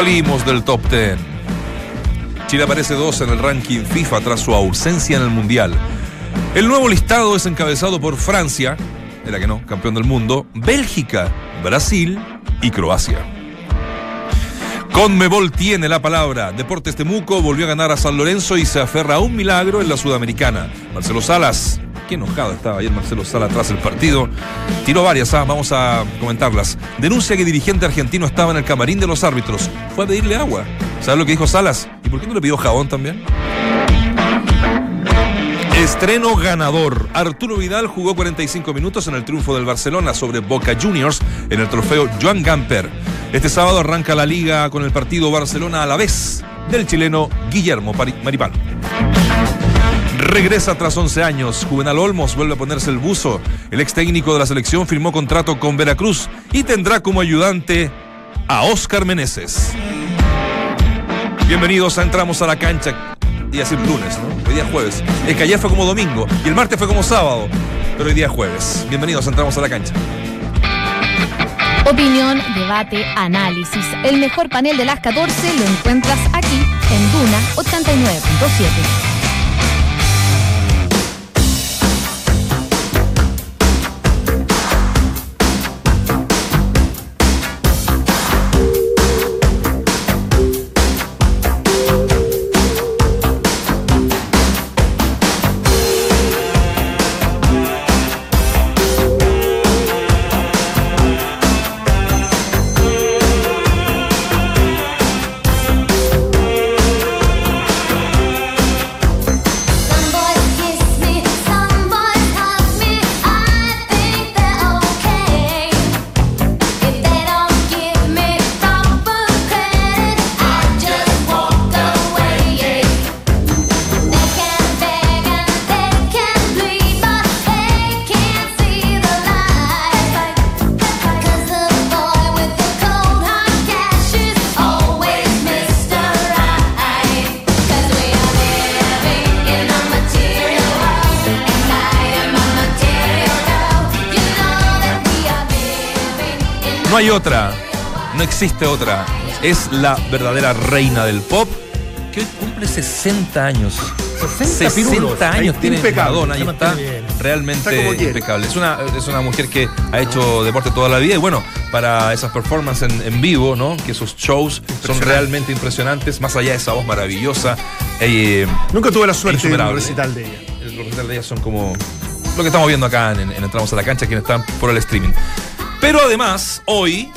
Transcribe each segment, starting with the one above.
Salimos del top 10. Chile aparece 2 en el ranking FIFA tras su ausencia en el Mundial. El nuevo listado es encabezado por Francia, era que no, campeón del mundo, Bélgica, Brasil y Croacia. Conmebol tiene la palabra. Deportes Temuco volvió a ganar a San Lorenzo y se aferra a un milagro en la Sudamericana. Marcelo Salas, qué enojado estaba ayer Marcelo Salas tras el partido. Tiró varias, ah, vamos a comentarlas. Denuncia que dirigente argentino estaba en el camarín de los árbitros. Fue a pedirle agua. ¿Sabes lo que dijo Salas? ¿Y por qué no le pidió jabón también? Estreno ganador. Arturo Vidal jugó 45 minutos en el triunfo del Barcelona sobre Boca Juniors en el trofeo Joan Gamper. Este sábado arranca la liga con el partido Barcelona a la vez del chileno Guillermo Maripán. Regresa tras 11 años. Juvenal Olmos vuelve a ponerse el buzo. El ex técnico de la selección firmó contrato con Veracruz y tendrá como ayudante a Oscar Meneses. Bienvenidos a Entramos a la Cancha y decir lunes, ¿no? Hoy día es jueves. Es que ayer fue como domingo y el martes fue como sábado, pero hoy día es jueves. Bienvenidos, entramos a la cancha. Opinión, debate, análisis. El mejor panel de las 14 lo encuentras aquí en Duna 89.7. existe otra. Es la verdadera reina del pop que hoy cumple 60 años. 60, años tiene Madonna y está realmente impecable. Es una, es una mujer que ha hecho deporte toda la vida y bueno, para esas performances en, vivo, ¿no? Que esos shows son realmente impresionantes, más allá de esa voz maravillosa. Eh, Nunca tuve la suerte de un recital de ella. Los recitales de ella son como lo que estamos viendo acá en, en Entramos a la Cancha, quienes están por el streaming. Pero además, hoy.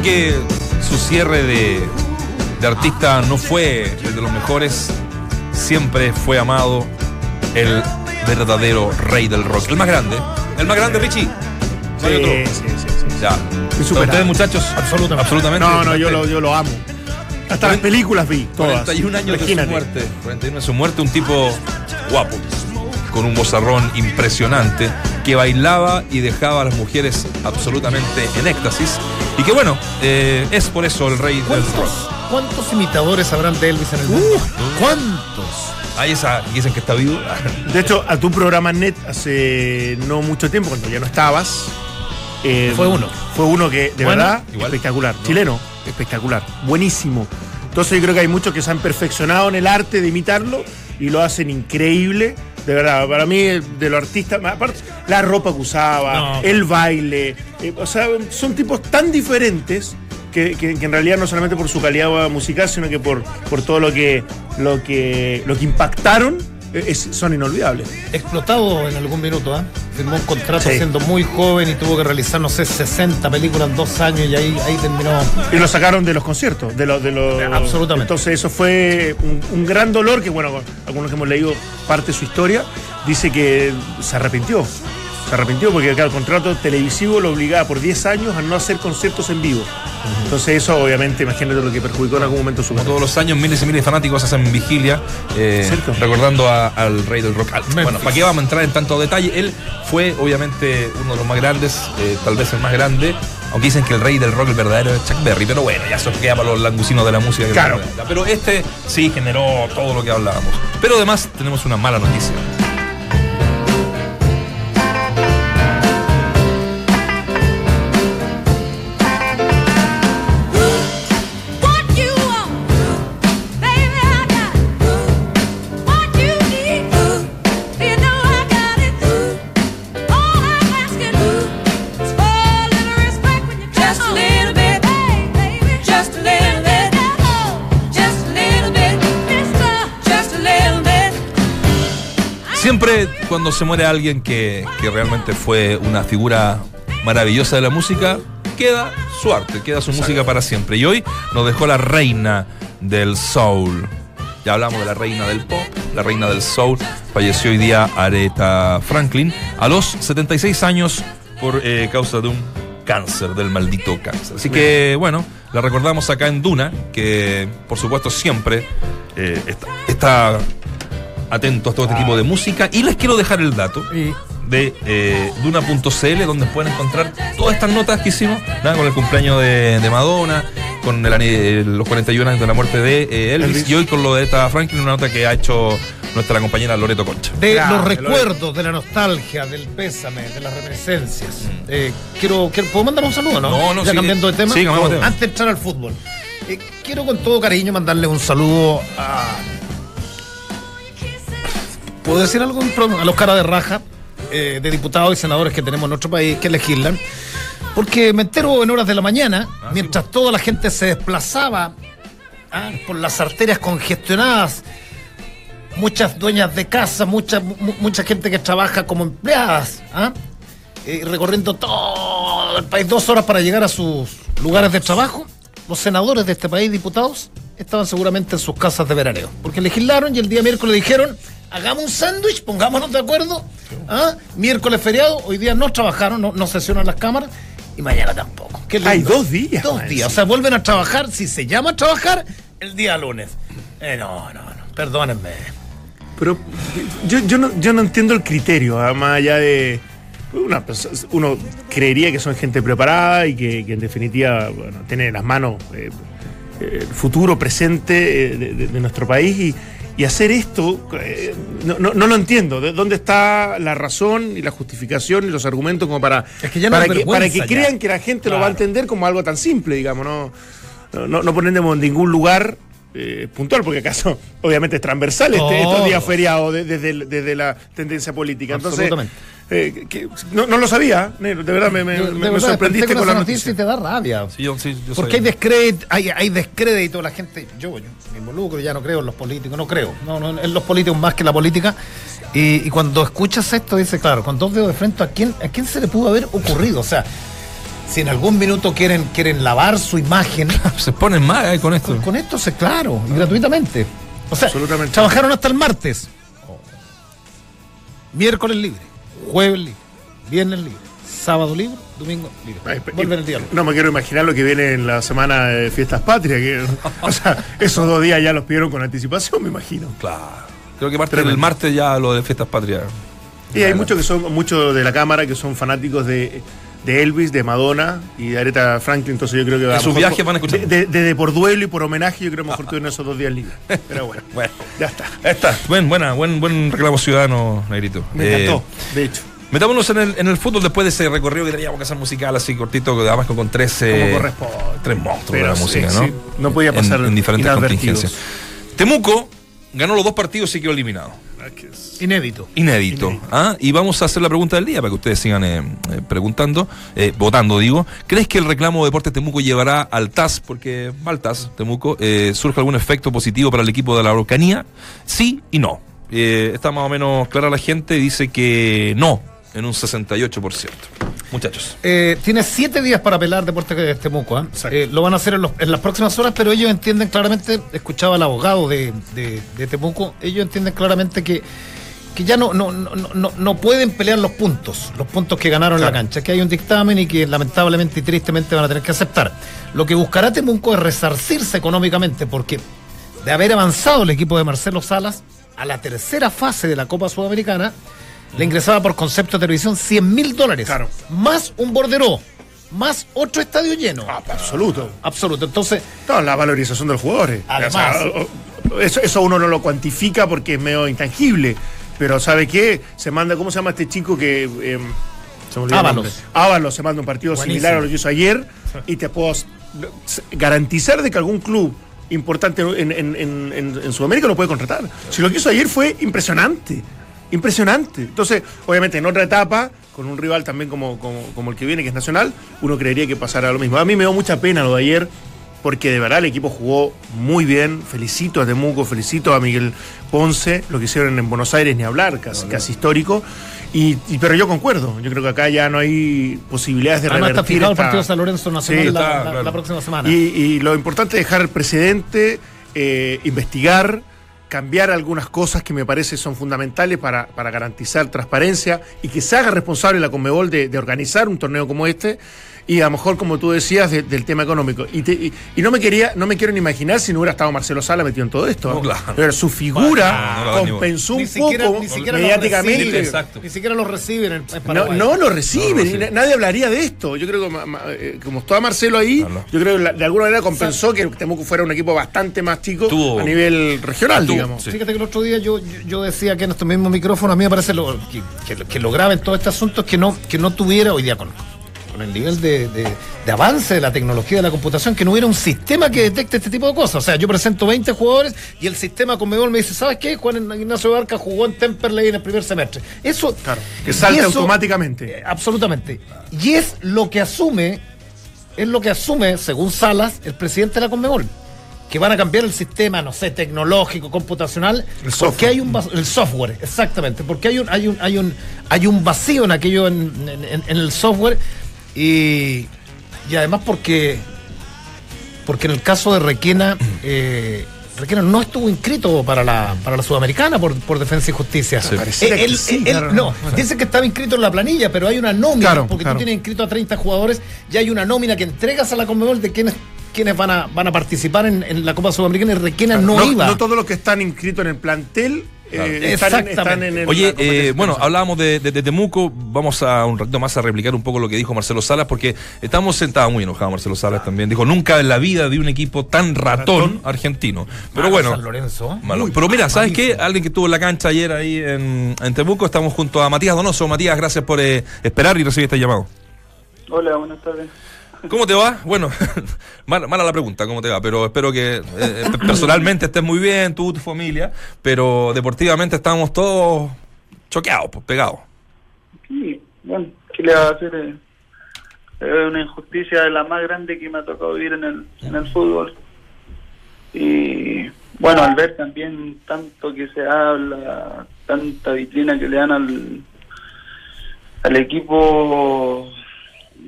De que su cierre de, artista no fue el de los mejores, siempre fue amado el verdadero rey del rock. El más grande. El más grande, Richie. Sí, sí, sí, sí, Ya. ¿Ustedes, muchachos? Absolutamente. Absolutamente. No, no, yo lo, yo lo amo. Hasta las películas vi, todas. 41 años de su muerte. 41 de su muerte, un tipo guapo, con un bozarrón impresionante, que bailaba y dejaba a las mujeres absolutamente en éxtasis. Y que bueno, eh, es por eso el rey del rock. ¿Cuántos imitadores habrán de Elvis en el mundo? ¿Cuántos? Hay esa, dicen que está vivo. De hecho, a tu programa net hace no mucho tiempo, cuando ya no estabas. Eh, fue uno. Fue uno que, de verdad, espectacular. Chileno, espectacular. Buenísimo. Entonces yo creo que hay muchos que se han perfeccionado en el arte de imitarlo y lo hacen increíble. De verdad, para mí, de los artistas, aparte, la ropa que usaba, el baile, eh, o sea, son tipos tan diferentes que, en realidad no solamente por su calidad musical, sino que por, por todo lo que, lo que, lo que impactaron eh, son inolvidables. Explotado en algún minuto, ¿eh? Firmó un contrato siendo muy joven y tuvo que realizar, no sé, 60 películas en dos años y ahí, ahí terminó. Y lo sacaron de los conciertos, de los. De los Absolutamente. Entonces, eso fue un, gran dolor que, bueno, algunos que hemos leído parte de su historia, dice que se arrepintió. Se arrepintió porque el contrato televisivo lo obligaba por 10 años a no hacer conciertos en vivo. Entonces eso obviamente, imagínate lo que perjudicó en algún momento su Como todos los años, miles y miles de fanáticos hacen vigilia eh, recordando al rey del rock. Bueno, ¿para qué vamos a entrar en tanto detalle? Él fue obviamente uno de los más grandes, eh, tal vez el más grande, aunque dicen que el rey del rock, el verdadero es Chuck Berry, pero bueno, ya eso queda para los langucinos de la música. claro. Pero este sí generó todo lo que hablábamos. Pero además tenemos una mala noticia. Cuando se muere alguien que, realmente fue una figura maravillosa de la música, queda su arte, queda su música para siempre. Y hoy nos dejó la reina del soul. Ya hablamos de la reina del pop, la reina del soul. Falleció hoy día Aretha Franklin a los 76 años por eh, causa de un cáncer, del maldito cáncer. Así que bueno, la recordamos acá en Duna, que por supuesto siempre eh, está atentos a todo este tipo de música. Y les quiero dejar el dato de eh, Duna.cl, donde pueden encontrar todas estas notas que hicimos, con el cumpleaños de, Madonna, con el, los 41 años de la muerte de eh, Elvis, y hoy con lo de esta Franklin, una nota que ha hecho nuestra compañera Loreto Concha. De los recuerdos, de la nostalgia, del pésame, de las reminiscencias. Mm. Eh, quiero, ¿Puedo mandar un saludo, no? No, no, ya cambiando de tema. Sí, Antes de entrar al fútbol. quiero con todo cariño mandarle un saludo a ¿Puedo decir algo? A los caras de raja eh, de diputados y senadores que tenemos en nuestro país que legislan. Porque me entero en horas de la mañana, ah, mientras toda la gente se desplazaba ah, por las arterias congestionadas, muchas dueñas de casa, mucha, mucha gente que trabaja como empleadas, ¿ah? eh, recorriendo todo el país dos horas para llegar a sus lugares de trabajo, los senadores de este país, diputados, estaban seguramente en sus casas de veraneo. Porque legislaron y el día miércoles dijeron hagamos un sándwich, pongámonos de acuerdo. ¿Ah? Miércoles feriado, hoy día no trabajaron, no, sesionan las cámaras y mañana tampoco. Hay dos días. Dos días. O sea, vuelven a trabajar, si se llama a trabajar, el día lunes. Eh, no, no, no, perdónenme. Pero yo, yo, no, yo no entiendo el criterio, ¿ah? más allá de... uno creería que son gente preparada y que, en definitiva bueno, tiene en las manos eh, el futuro presente eh, de nuestro país y y hacer esto, eh, no, no, lo entiendo. ¿De ¿Dónde está la razón y la justificación y los argumentos como para, para, que, para que crean que la gente lo va a entender como algo tan simple, digamos? No, no, no ponemos en ningún lugar eh, puntual, porque acaso obviamente es transversal este, estos días feriados desde, desde, la tendencia política. Entonces, eh, no, lo sabía, de verdad me, me, sorprendiste con la noticia. y te da rabia. porque hay descrédito, hay, hay descrédito, la gente, yo, me involucro, ya no creo en los políticos, no creo, no, no en los políticos más que la política. Y, cuando escuchas esto, dice, claro, con dos dedos de frente, ¿a quién, ¿a quién se le pudo haber ocurrido? O sea, si en algún minuto quieren, quieren lavar su imagen. se ponen mal con esto. Con, esto, se, claro, y gratuitamente. O sea, trabajaron hasta el martes. Miércoles libre jueves libre, viernes libre, sábado libre, domingo libre. Vuelven el día. No me quiero imaginar lo que viene en la semana de fiestas patrias. Que, o sea, esos dos días ya los pidieron con anticipación, me imagino. Claro. Creo que parte del martes ya lo de fiestas patrias. Y hay muchos que son, muchos de la cámara que son fanáticos de, de Elvis, de Madonna y de Aretha Franklin, entonces yo creo que... En sus viajes van a escuchar. De, por duelo y por homenaje, yo creo que mejor tuvieron esos dos días libres. Pero bueno, bueno ya está. Está. Buen, buena, buen, buen reclamo ciudadano, Negrito. Me encantó, eh, de hecho. Metámonos en el, en el fútbol después de ese recorrido que teníamos que hacer musical así cortito, además con tres, tres monstruos de la música, ¿no? No podía pasar en, diferentes contingencias. Temuco ganó los dos partidos y quedó eliminado. Inédito. Inédito. ¿ah? Y vamos a hacer la pregunta del día para que ustedes sigan eh, eh, preguntando, eh, votando, digo. ¿Crees que el reclamo de Deportes Temuco llevará al TAS, porque va al TAS Temuco, surge algún efecto positivo para el equipo de la Araucanía? Sí y no. está más o menos clara la gente, dice que no, en un 68%. Muchachos. Eh, tiene siete días para apelar Deportes de Temuco. ¿ah? Eh, lo van a hacer en, las próximas horas, pero ellos entienden claramente, escuchaba al abogado de, Temuco, ellos entienden claramente que, que ya no, no, no, no, pueden pelear los puntos, los puntos que ganaron en la cancha, que hay un dictamen y que lamentablemente y tristemente van a tener que aceptar. Lo que buscará Temuco es resarcirse económicamente, porque de haber avanzado el equipo de Marcelo Salas a la tercera fase de la Copa Sudamericana, le ingresaba por concepto de televisión 100 mil dólares. Claro. Más un borderó. Más otro estadio lleno. Ah, absoluto. Absoluto. Entonces. No, la valorización de los jugadores. Además. eso, eso uno no lo cuantifica porque es medio intangible. Pero ¿sabe qué? Se manda, ¿cómo se llama este chico que. Eh, se Ábalos. Ábalos se manda un partido similar a lo que hizo ayer. Y te puedo garantizar de que algún club importante en, en, en, en, Sudamérica lo puede contratar. Si lo que hizo ayer fue impresionante impresionante. Entonces, obviamente, en otra etapa, con un rival también como, como, el que viene, que es Nacional, uno creería que pasara lo mismo. A mí me dio mucha pena lo de ayer, porque de verdad el equipo jugó muy bien. Felicito a Temuco, felicito a Miguel Ponce, lo que hicieron en Buenos Aires, ni hablar, casi, casi histórico. Y, pero yo concuerdo, yo creo que acá ya no hay posibilidades de Además revertir. Está el partido de San Lorenzo Nacional la, próxima semana. Y, lo importante es dejar el presidente, eh, investigar, cambiar algunas cosas que me parece son fundamentales para, para garantizar transparencia y que se haga responsable la Conmebol de, de organizar un torneo como este y a lo mejor, como tú decías, del tema económico. Y, no me quería, no me quiero ni imaginar si no hubiera estado Marcelo Sala metido en todo esto. Pero su figura compensó un poco mediáticamente. Ni siquiera lo reciben No, lo reciben. nadie hablaría de esto. Yo creo que eh, como estaba Marcelo ahí, yo creo que de alguna manera compensó que Temuco fuera un equipo bastante más chico a nivel regional, digamos. Fíjate que el otro día yo, yo decía que en estos mismos micrófonos a mí me parece lo, que, que, lo grave en todo este asunto es que no, que no tuviera hoy día con con el nivel de, de, avance de la tecnología de la computación, que no hubiera un sistema que detecte este tipo de cosas. O sea, yo presento 20 jugadores y el sistema Conmebol me dice, ¿sabes qué? Juan Ignacio Barca jugó en Temperley en el primer semestre. Eso. Claro, que salta automáticamente. Eh, absolutamente. Y es lo que asume, es lo que asume, según Salas, el presidente de la Conmebol que van a cambiar el sistema, no sé, tecnológico, computacional, el porque hay un el software, exactamente, porque hay un hay un hay un hay un vacío en aquello en el software y, y además porque, porque en el caso de Requena, eh, Requena no estuvo inscrito para la, para la Sudamericana por, por Defensa y Justicia. Él, no, dice que estaba inscrito en la planilla, pero hay una nómina, porque tú tienes inscrito a 30 jugadores y hay una nómina que entregas a la Conmebol de quienes quienes van a, van a participar en, la Copa Sudamericana y Requena no, iba. No todos los que están inscritos en el plantel eh, están, en, Oye, eh, bueno, hablábamos de, Temuco, vamos a un ratito más a replicar un poco lo que dijo Marcelo Salas, porque estamos sentados muy enojados Marcelo Salas también. Dijo, nunca en la vida de un equipo tan ratón, argentino. Pero bueno. pero mira, ¿sabes qué? Alguien que estuvo en la cancha ayer ahí en, Temuco, estamos junto a Matías Donoso. Matías, gracias por eh, esperar y recibir este llamado. Hola, buenas tardes. ¿Cómo te va? Bueno, mala, la pregunta, ¿cómo te va? Pero espero que eh, eh, personalmente estés muy bien, tú, tu familia, pero deportivamente estamos todos choqueados, pues, pegados. Sí, bueno, ¿qué le va a hacer? Eh, una injusticia de la más grande que me ha tocado vivir en el, en el fútbol. Y bueno, al ver también tanto que se habla, tanta vitrina que le dan al, al equipo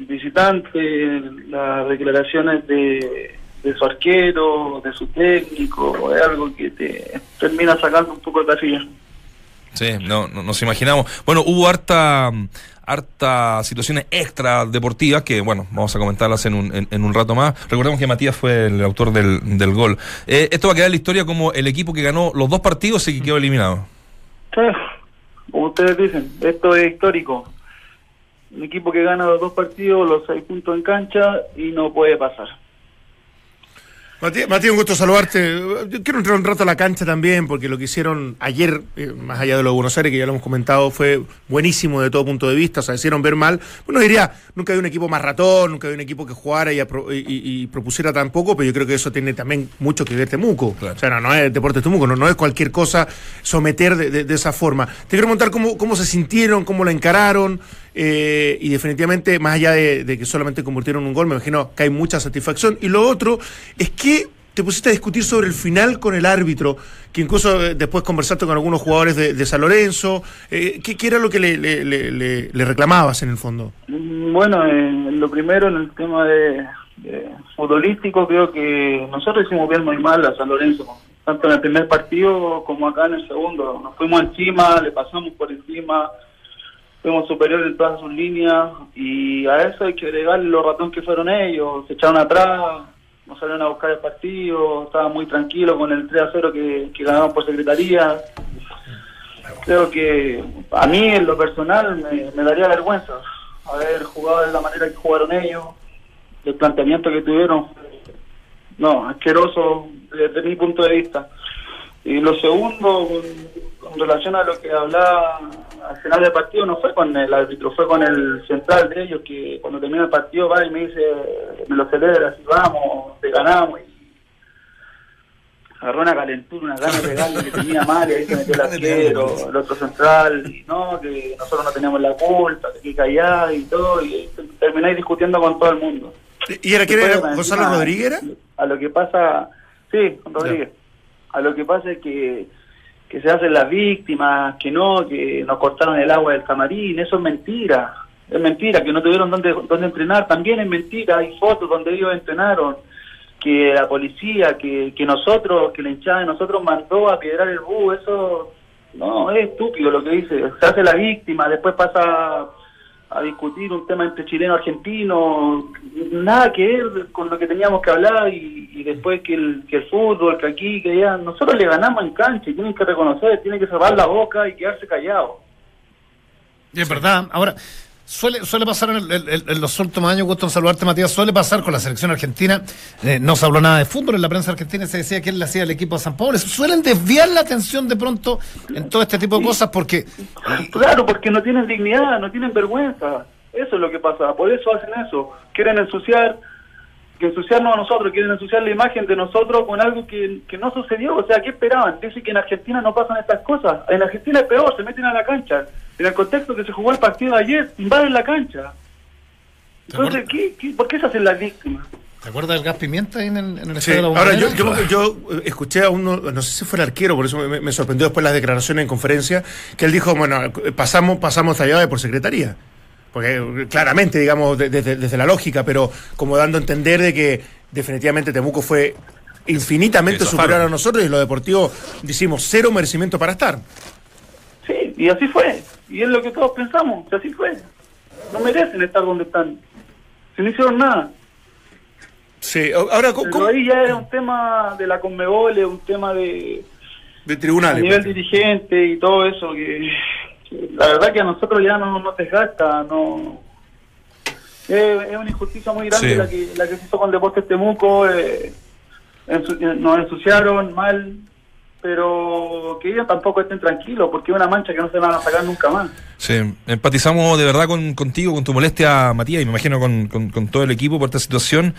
visitante, las declaraciones de, su arquero, de su técnico, es algo que te termina sacando un poco de casilla. Sí, no, nos imaginamos. Bueno, hubo harta, harta situaciones extra deportivas que, bueno, vamos a comentarlas en un, en, un rato más. Recordemos que Matías fue el autor del, del gol. Eh, esto va a quedar en la historia como el equipo que ganó los dos partidos y que quedó eliminado. como ustedes dicen, esto es histórico un equipo que gana los dos partidos, los seis puntos en cancha y no puede pasar. Matías, un gusto saludarte. Yo quiero entrar un rato a la cancha también, porque lo que hicieron ayer, eh, más allá de lo de Buenos Aires, que ya lo hemos comentado, fue buenísimo de todo punto de vista. O sea, hicieron ver mal. Bueno, diría, nunca hay un equipo más ratón, nunca hay un equipo que jugara y, propusiera tan poco, pero yo creo que eso tiene también mucho que ver Temuco. O sea, no, es deporte Temuco, no, no es cualquier cosa someter de, esa forma. Te quiero preguntar cómo, cómo se sintieron, cómo la encararon. Eh, y definitivamente, más allá de, que solamente convirtieron un gol, me imagino que hay mucha satisfacción. Y lo otro es que te pusiste a discutir sobre el final con el árbitro, que incluso eh, después conversaste con algunos jugadores de, San Lorenzo. Eh, ¿qué, era lo que le, reclamabas en el fondo? Mm, bueno, lo primero en el tema de, futbolístico, creo que nosotros hicimos bien muy mal a San Lorenzo, tanto en el primer partido como acá en el segundo. Nos fuimos encima, le pasamos por encima, fuimos superiores en todas sus líneas y a eso hay que agregarle los ratones que fueron ellos, se echaron atrás nos salieron a buscar el partido, estaba muy tranquilo con el 3 a 0 que, que ganamos por secretaría. Creo que a mí en lo personal me, daría vergüenza haber jugado de la manera que jugaron ellos, el planteamiento que tuvieron. No, asqueroso desde mi punto de vista. Y lo segundo, con, relación a lo que hablaba al final del partido, no fue con el árbitro, fue con el central de ellos, que cuando termina el partido va y me dice, me lo celebra, así vamos, te ganamos. Y agarró una calentura, una gana de darle que tenía mal, y ahí se metió el arquero, el otro central, y no, que nosotros no teníamos la culpa, que callar y todo, y termináis discutiendo con todo el mundo. ¿Y era quién era Gonzalo Rodríguez? A lo que pasa, sí, con Rodríguez. A lo que pasa es que, que se hacen las víctimas, que no, que nos cortaron el agua del camarín, eso es mentira. Es mentira, que no tuvieron dónde, dónde entrenar, también es mentira, hay fotos donde ellos entrenaron, que la policía, que, que nosotros, que la hinchada de nosotros mandó a piedrar el bus, eso no, es estúpido lo que dice, se hace la víctima, después pasa a discutir un tema entre chileno y argentino, nada que ver con lo que teníamos que hablar y, después que el, que el fútbol, que aquí, que allá, nosotros le ganamos en cancha y tienen que reconocer, tienen que cerrar la boca y quedarse callados. Es verdad, ahora Suele, suele pasar en, los últimos años, gusto en saludarte Matías, suele pasar con la selección argentina, eh, no se habló nada de fútbol, en la prensa argentina se decía que él le hacía el equipo a San Pablo, suelen desviar la atención de pronto en todo este tipo de cosas porque... Claro, porque no tienen dignidad, no tienen vergüenza, eso es lo que pasa, por eso hacen eso, quieren ensuciar que ensuciarnos a nosotros, quieren ensuciar la imagen de nosotros con algo que, que no sucedió. O sea, ¿qué esperaban? Dicen que en Argentina no pasan estas cosas. En Argentina es peor, se meten a la cancha. En el contexto que se jugó el partido de ayer, invaden la cancha. Entonces, ¿qué, qué, por qué se hacen las víctimas? ¿Te acuerdas del gas pimienta en el, en el sí. Ahora, yo, yo, yo, escuché a uno, no sé si fue el arquero, por eso me, sorprendió después las declaraciones en conferencia, que él dijo, bueno, pasamos, pasamos allá por secretaría porque claramente, digamos, desde, la lógica, pero como dando a entender de que definitivamente Temuco fue infinitamente superior a nosotros y lo deportivo decimos cero merecimiento para estar. Sí, y así fue. Y es lo que todos pensamos, así fue. No merecen estar donde están. Si no hicieron nada. Sí, ahora, ¿cómo? ahí ya es un tema de la Conmebol, es un tema de... De tribunales. A nivel dirigente y todo eso que la verdad que a nosotros ya no nos desgasta, no es, una injusticia muy grande la, que, la que se hizo con Deportes Temuco, eh, nos ensuciaron mal, pero que ellos tampoco estén tranquilos, porque es una mancha que no se van a sacar nunca más. Sí, empatizamos de verdad con, contigo, con tu molestia, Matías, y me imagino con, con, todo el equipo por esta situación.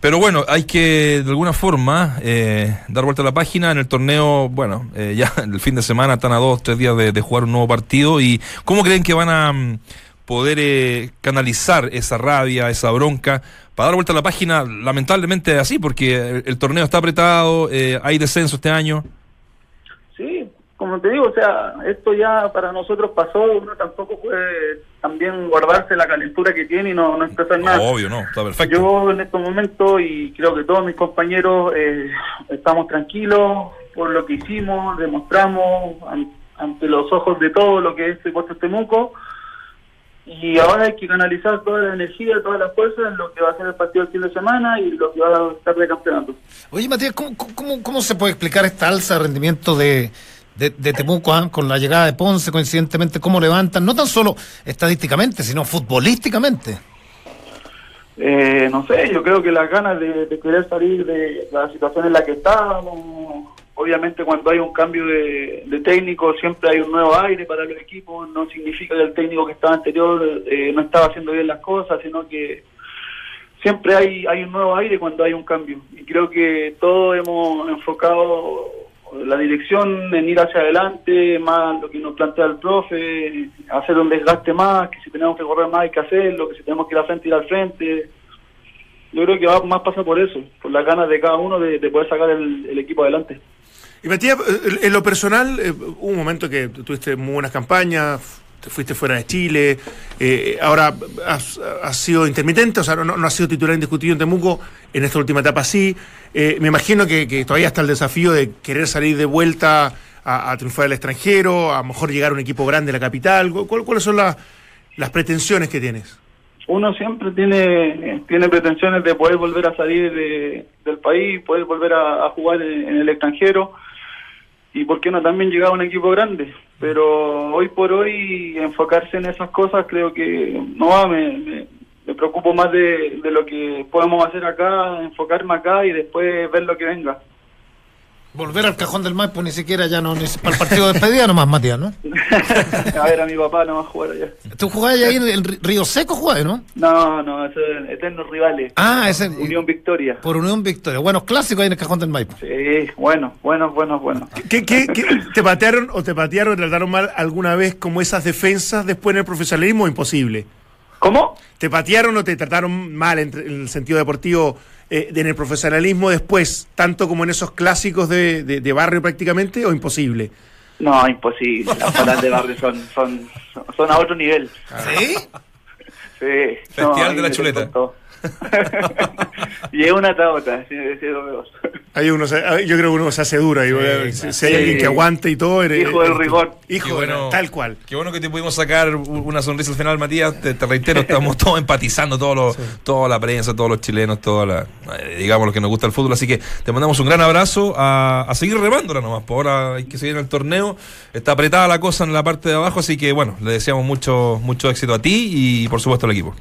Pero bueno, hay que de alguna forma eh, dar vuelta a la página. En el torneo, bueno, eh, ya el fin de semana están a dos, tres días de, jugar un nuevo partido. ¿Y cómo creen que van a mm, poder eh, canalizar esa rabia, esa bronca, para dar vuelta a la página? Lamentablemente así, porque el torneo está apretado, hay descenso este año como te digo, o sea, esto ya para nosotros pasó, uno tampoco puede también guardarse la calentura que tiene y no, no expresar nada. Obvio, no, está perfecto. Yo en estos momentos, y creo que todos mis compañeros eh, estamos tranquilos por lo que hicimos, demostramos ante los ojos de todo lo que es Deportes Temuco, y ahora hay que canalizar toda la energía, todas las fuerzas en lo que va a ser el partido del fin de semana y lo que va a estar de campeonato. Oye, Matías, ¿cómo, cómo, cómo se puede explicar esta alza de rendimiento de de, Temuco ¿ah? con la llegada de Ponce, coincidentemente, cómo levantan, no tan solo estadísticamente, sino futbolísticamente. Eh, no sé, yo creo que las ganas de, querer salir de la situación en la que estábamos, obviamente cuando hay un cambio de, técnico siempre hay un nuevo aire para los equipos, no significa que el técnico que estaba anterior eh, no estaba haciendo bien las cosas, sino que siempre hay, hay un nuevo aire cuando hay un cambio. Y creo que todos hemos enfocado la dirección en ir hacia adelante, más lo que nos plantea el profe, hacer un desgaste más, que si tenemos que correr más hay que hacerlo, que si tenemos que ir al frente, ir al frente. yo creo que va más pasa por eso, por las ganas de cada uno de, poder sacar el, equipo adelante. Y Matías, en lo personal, eh, hubo un momento que tuviste muy buenas campañas, te fuiste fuera de Chile, eh, ahora has, sido intermitente, o sea, no, no has sido titular indiscutido en Temuco, en esta última etapa sí. Eh, me imagino que, todavía está el desafío de querer salir de vuelta a, triunfar al extranjero, a lo mejor llegar a un equipo grande en la capital. ¿Cuáles son las pretensiones que tienes? Uno siempre tiene, tiene pretensiones de poder volver a salir del país, poder volver a, jugar en, el extranjero y por qué no también llegar a un equipo grande. Pero hoy por hoy enfocarse en esas cosas creo que no me, me preocupo más de, lo que podemos hacer acá, enfocarme acá y después ver lo que venga. Volver al cajón del Maipo ni siquiera ya no, para el partido de despedida nomás, Matías, ¿no? a ver, a mi papá no va a jugar allá. ¿Tú jugabas ahí en el Río Seco, jugabas, no? No, no, es eternos rivales. Ah, ese Unión Victoria. Por Unión Victoria. Buenos clásicos ahí en el cajón del Maipo. Sí, bueno, bueno, bueno, bueno. ¿Qué, qué, qué te patearon o te patearon, te trataron mal alguna vez como esas defensas después en el profesionalismo? Imposible. ¿Cómo? ¿Te patearon o te trataron mal en, el sentido deportivo eh, en el profesionalismo después, tanto como en esos clásicos de, de, barrio prácticamente, o imposible? No, imposible. Las palas de barrio son, son, son a otro nivel. ¿Sí? Sí. Festival de la chuleta. y es una tabota, hay uno, yo creo que uno se hace duro. Y, si hay alguien que aguante y todo. hijo del rigor. Hijo, bueno, tal cual. Qué bueno que te pudimos sacar una sonrisa al final, Matías. Te, reitero, estamos todos empatizando, todos toda la prensa, todos los chilenos, toda la, eh, digamos, los que nos gusta el fútbol. Así que te mandamos un gran abrazo a, a seguir remándola nomás. Por ahora hay que seguir en el torneo. Está apretada la cosa en la parte de abajo, así que bueno, le deseamos mucho, mucho éxito a ti y por supuesto al equipo.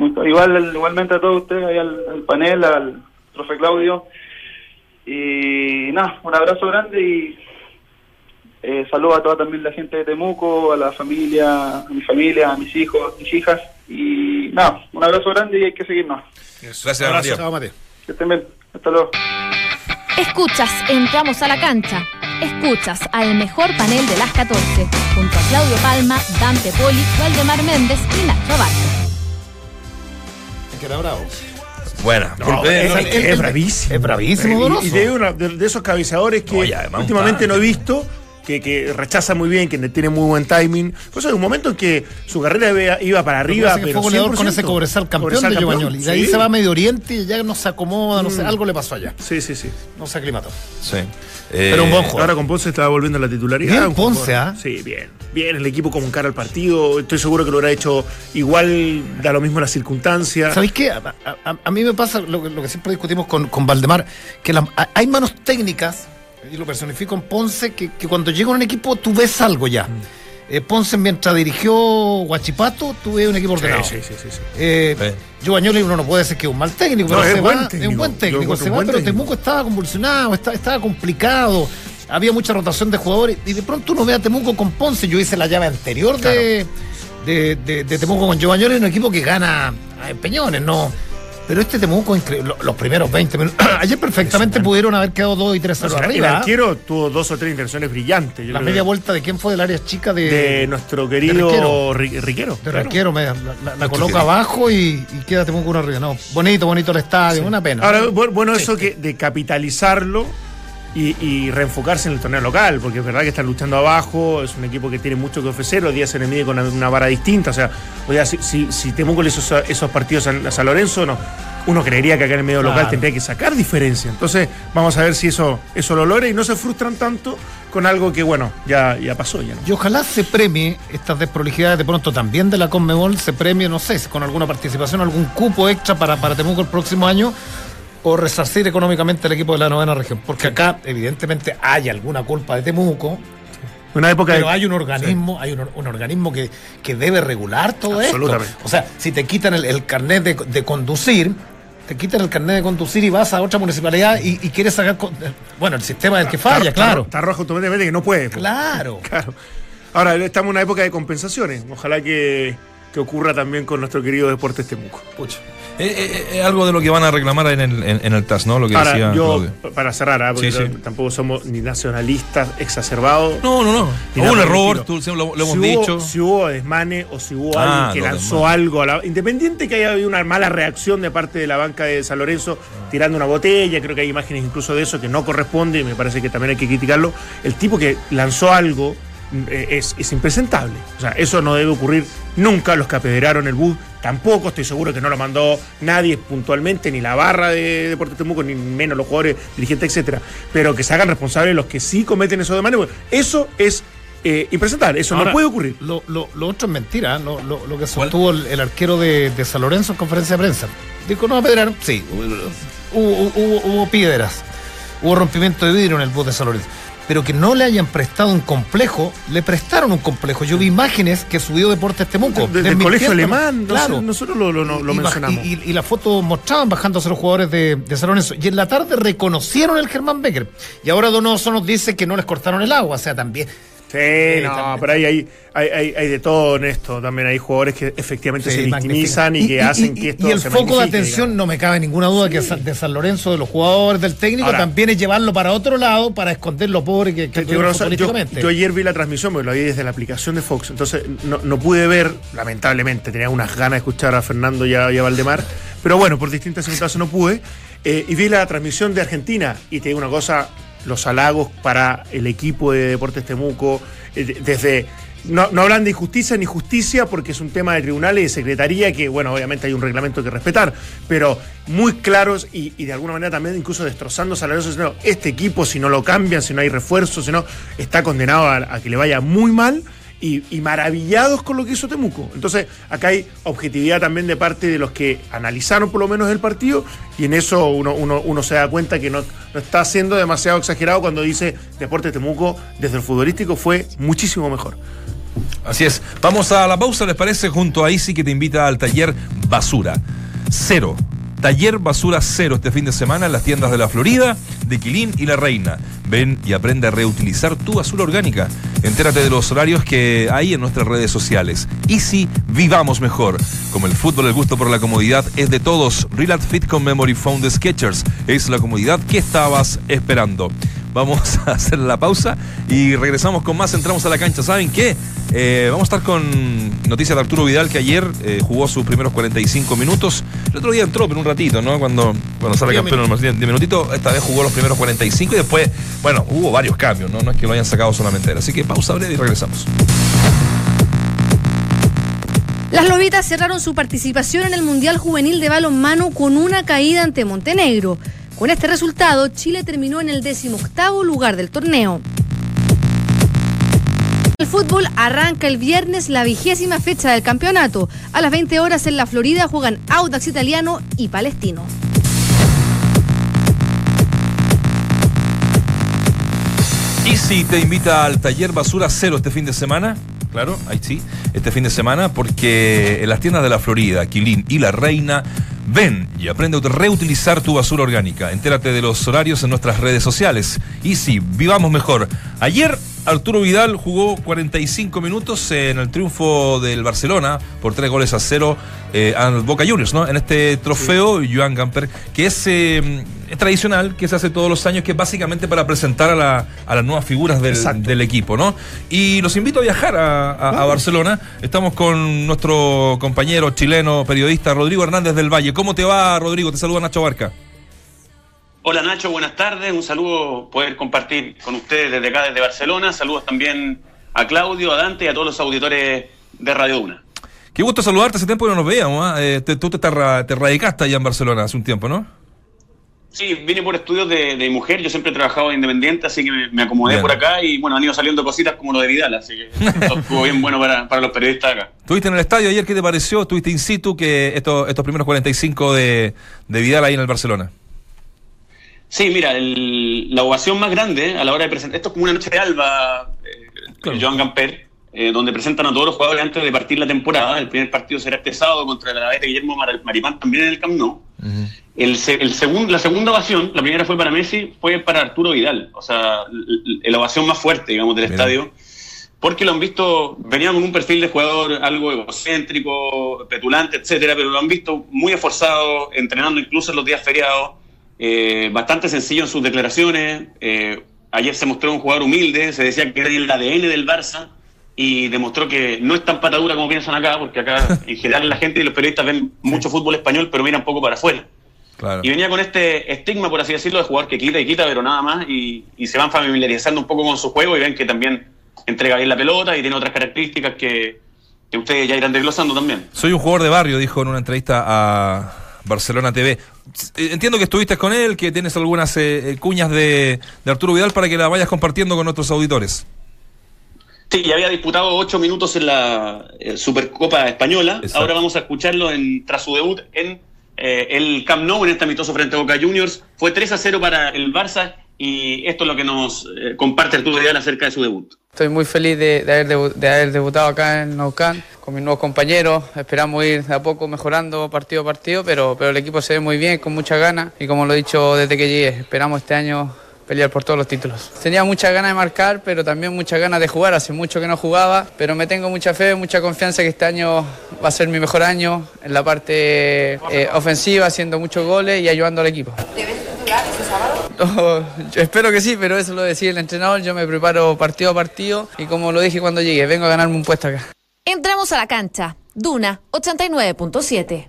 Igual, igualmente a todos ustedes, ahí al, panel, al profe Claudio. Y nada, un abrazo grande y eh, saludo a toda también la gente de Temuco, a la familia, a mi familia, a mis hijos, mis hijas. Y nada, un abrazo grande y hay que seguirnos. Gracias, Gracias Que estén bien. Hasta luego. Escuchas, entramos a la cancha. Escuchas al mejor panel de las 14, junto a Claudio Palma, Dante Poli, Valdemar Méndez y Nacho Abarca que era bravo. Bueno, es, bravísimo. Es bravísimo, Y, de, esos cabezadores que últimamente no he visto. Que, que, rechaza muy bien, que tiene muy buen timing. Pues hay un momento en que su carrera iba para arriba. Pero fue goleador con ese cobresal campeón de Giovanni. Y de ahí se va a Medio Oriente y ya no se acomoda, no sé, mm. algo le pasó allá. Sí, sí, sí. No se aclimató. Sí. pero un buen jugador. Ahora con Ponce estaba volviendo a la titularidad. Bien, Ponce, ¿ah? Sí, bien bien, el equipo como un cara al partido. Estoy seguro que lo hubiera hecho igual, da lo mismo las circunstancias. ¿Sabéis qué? A, mí me pasa lo, que siempre discutimos con, con Valdemar, que hay manos técnicas, y lo personifico en Ponce, que, cuando llega un equipo tú ves algo ya. Mm. Eh, Ponce, mientras dirigió Guachipato, tuve un equipo ordenado. Sí, sí, sí. sí, eh, uno no puede decir que es un mal técnico, pero es, buen técnico. es un buen técnico. Se va, pero Temuco estaba convulsionado, estaba, estaba complicado había mucha rotación de jugadores y de pronto uno ve a Temuco con Ponce. Yo hice la llave anterior de, de, Temuco con Giovanni en un equipo que gana a Peñones, ¿no? Pero este Temuco, los primeros 20 minutos. Ayer perfectamente pudieron haber quedado 2 y 3 0 arriba. El arquero tuvo dos o tres intenciones brillantes. la media vuelta de quién fue del área chica de. De nuestro querido Riquero. De Riquero, la, coloca abajo y, queda Temuco una arriba. No, bonito, bonito el estadio, una pena. Ahora, bueno, eso que de capitalizarlo y, reenfocarse en el torneo local, porque es verdad que están luchando abajo, es un equipo que tiene mucho que ofrecer, hoy día se le mide con una, vara distinta, o sea, hoy si, si, si Temuco esos, esos partidos a, San Lorenzo, no, uno creería que acá en el medio local tendría que sacar diferencia. Entonces, vamos a ver si eso, eso lo logra y no se frustran tanto con algo que, bueno, ya, ya pasó. Ya, Y ojalá se premie estas desprolijidades de pronto también de la Conmebol, se premie, no sé, con alguna participación, algún cupo extra para, para Temuco el próximo año o resarcir económicamente el equipo de la novena región. Porque acá, evidentemente, hay alguna culpa de Temuco. Una época pero hay un organismo, hay un, organismo que, que, debe regular todo esto. O sea, si te quitan el, carnet de, conducir, te quitan el carnet de conducir y vas a otra municipalidad y, quieres sacar. Bueno, el sistema es el que falla, claro. Está rojo automáticamente que no puede. Claro. Claro. Ahora, estamos en una época de compensaciones. Ojalá que que ocurra también con nuestro querido Deportes Temuco. Pucha. Es eh, eh, eh, algo de lo que van a reclamar en el, en, el TAS, ¿no? Lo que Ahora, decía yo, para cerrar, ¿ah? porque tampoco somos ni nacionalistas exacerbados. No, no, no. Hubo un error, tú, lo, hemos dicho. si hubo desmane o si hubo alguien ah, que lanzó algo, independiente que haya habido una mala reacción de parte de la banca de San Lorenzo tirando una botella, creo que hay imágenes incluso de eso que no corresponde y me parece que también hay que criticarlo. El tipo que lanzó algo es, es, impresentable. O sea, eso no debe ocurrir nunca. Los que apederaron el bus tampoco. Estoy seguro que no lo mandó nadie puntualmente, ni la barra de Deportes Temuco, ni menos los jugadores, dirigentes, etcétera. Pero que se hagan responsables los que sí cometen eso de manera. Eso es eh, impresentable, eso no puede ocurrir. Lo, otro es mentira, ¿eh? lo, que sostuvo el, arquero de, San Lorenzo en conferencia de prensa. Dijo, no apederaron. Sí, hubo, hubo piedras, hubo rompimiento de vidrio en el bus de San Lorenzo pero que no le hayan prestado un complejo, le prestaron un complejo. Yo vi imágenes que subió Deportes Temuco. del colegio alemán, claro. Nosotros lo, mencionamos. Y, la foto mostraban bajándose los jugadores de, de San Lorenzo. Y en la tarde reconocieron el Germán Becker. Y ahora Donoso nos dice que no les cortaron el agua. O sea, también Sí, no, pero hay, hay, hay, hay, de todo en esto. También hay jugadores que efectivamente se victimizan y, que hacen que esto Y el foco de atención, no me cabe ninguna duda, que de San Lorenzo, de los jugadores, del técnico, también es llevarlo para otro lado para esconder lo pobre que, que yo, políticamente. Yo, ayer vi la transmisión, porque lo vi desde la aplicación de Fox, entonces no, pude ver, lamentablemente, tenía unas ganas de escuchar a Fernando y a, Valdemar, pero bueno, por distintas circunstancias no pude. Eh, y vi la transmisión de Argentina y te digo una cosa, los halagos para el equipo de Deportes Temuco, eh, desde... No, hablan de injusticia ni justicia porque es un tema de tribunales y de secretaría que, bueno, obviamente hay un reglamento que respetar, pero muy claros y, de alguna manera también incluso destrozando salarios. este equipo, si no lo cambian, si no hay refuerzos, si no, está condenado a que le vaya muy mal y, maravillados con lo que hizo Temuco. Entonces, acá hay objetividad también de parte de los que analizaron por lo menos el partido y en eso uno, uno, se da cuenta que no, está siendo demasiado exagerado cuando dice Deporte Temuco desde el futbolístico fue muchísimo mejor. Así es. Vamos a la pausa, ¿les parece? Junto a Isi que te invita al taller Basura. Cero Taller Basura Cero este fin de semana en las tiendas de la Florida, de Quilín y La Reina. Ven y aprende a reutilizar tu basura orgánica. Entérate de los horarios que hay en nuestras redes sociales. Easy, vivamos mejor. Como el fútbol, el gusto por la comodidad es de todos. Real Fit con Memory Found Sketchers es la comodidad que estabas esperando. Vamos a hacer la pausa y regresamos con más. Entramos a la cancha. ¿Saben qué? Eh, vamos a estar con noticias de Arturo Vidal, que ayer eh, jugó sus primeros 45 minutos. El otro día entró, pero un ratito, ¿no? Cuando, cuando sale campeón de minutito, esta vez jugó los primeros 45 y después, bueno, hubo varios cambios, ¿no? No es que lo hayan sacado solamente él. Así que pausa breve y regresamos. Las Lobitas cerraron su participación en el Mundial Juvenil de Balonmano con una caída ante Montenegro. Con este resultado, Chile terminó en el decimoctavo lugar del torneo. El fútbol arranca el viernes la vigésima fecha del campeonato. A las 20 horas en la Florida juegan Audax Italiano y Palestino. ¿Y si te invita al taller Basura Cero este fin de semana? Claro, ahí sí, este fin de semana, porque en las tiendas de la Florida, Quilín y La Reina, ven y aprende a reutilizar tu basura orgánica. Entérate de los horarios en nuestras redes sociales. Y sí, vivamos mejor. Ayer Arturo Vidal jugó 45 minutos en el triunfo del Barcelona por tres goles a cero eh, al Boca Juniors, ¿no? En este trofeo, Joan Gamper, que es, eh, tradicional, que se hace todos los años, que es básicamente para presentar a, las nuevas figuras del, equipo, ¿no? Y los invito a viajar a, Barcelona. Estamos con nuestro compañero chileno, periodista Rodrigo Hernández del Valle. ¿Cómo te va, Rodrigo? Te saluda Nacho Barca. Hola Nacho, buenas tardes. Un saludo poder compartir con ustedes desde acá, desde Barcelona. Saludos también a Claudio, a Dante y a todos los auditores de Radio Una. Qué gusto saludarte, hace tiempo que no nos veíamos. ¿ah? Eh, tú te, te, radicaste allá en Barcelona hace un tiempo, ¿no? Sí, vine por estudios de, mujer, yo siempre he trabajado independiente, así que me, acomodé por acá y bueno, han ido saliendo cositas como lo de Vidal, así que estuvo bien bueno para, los periodistas acá. ¿Estuviste en el estadio ayer? ¿Qué te pareció? ¿Estuviste in situ que estos, estos primeros 45 de, de Vidal ahí en el Barcelona? Sí, mira, la ovación más grande a la hora de presentar, esto es como una noche de alba, eh, Joan Gamper, eh, donde presentan a todos los jugadores antes de partir la temporada. El primer partido será este sábado contra la de Guillermo Maripán, también en el Camp Nou. el, el la segunda ovación, la primera fue para Messi, fue para Arturo Vidal. O sea, la ovación más fuerte, digamos, del estadio. porque lo han visto, venía con un perfil de jugador algo egocéntrico, petulante, etcétera, pero lo han visto muy esforzado, entrenando incluso en los días feriados, eh, bastante sencillo en sus declaraciones. Eh, ayer se mostró un jugador humilde, se decía que era el ADN del Barça y demostró que no es tan patadura como piensan acá, porque acá en general la gente y los periodistas ven mucho fútbol español, pero miran poco para afuera. Y venía con este estigma, por así decirlo, de jugador que quita y quita, pero nada más, y, y se van familiarizando un poco con su juego y ven que también entrega bien la pelota y tiene otras características que, ustedes ya irán desglosando también. Soy un jugador de barrio, dijo en una entrevista a Barcelona TV. Eh, entiendo que estuviste con él, que tienes algunas eh, cuñas de, Arturo Vidal para que la vayas compartiendo con nuestros auditores. Sí, ya había disputado ocho minutos en la eh, Supercopa Española. Ahora vamos a escucharlo en, tras su debut en el Camp Nou, en este amistoso frente a Boca Juniors. Fue 3 a 0 para el Barça y esto es lo que nos comparte Arturo Vidal acerca de su debut. Estoy muy feliz de, haber, debutado acá en Nou con mis nuevos compañeros. Esperamos ir de a poco mejorando partido a partido, pero, pero el equipo se ve muy bien, con muchas ganas y como lo he dicho desde que llegué, esperamos este año pelear por todos los títulos. Tenía muchas ganas de marcar, pero también muchas ganas de jugar. Hace mucho que no jugaba, pero me tengo mucha fe, mucha confianza que este año va a ser mi mejor año en la parte eh, ofensiva, haciendo muchos goles y ayudando al equipo espero que sí, pero eso lo decía el entrenador. Yo me preparo partido a partido y como lo dije cuando llegué, vengo a ganarme un puesto acá. Entramos a la cancha. Duna 89.7.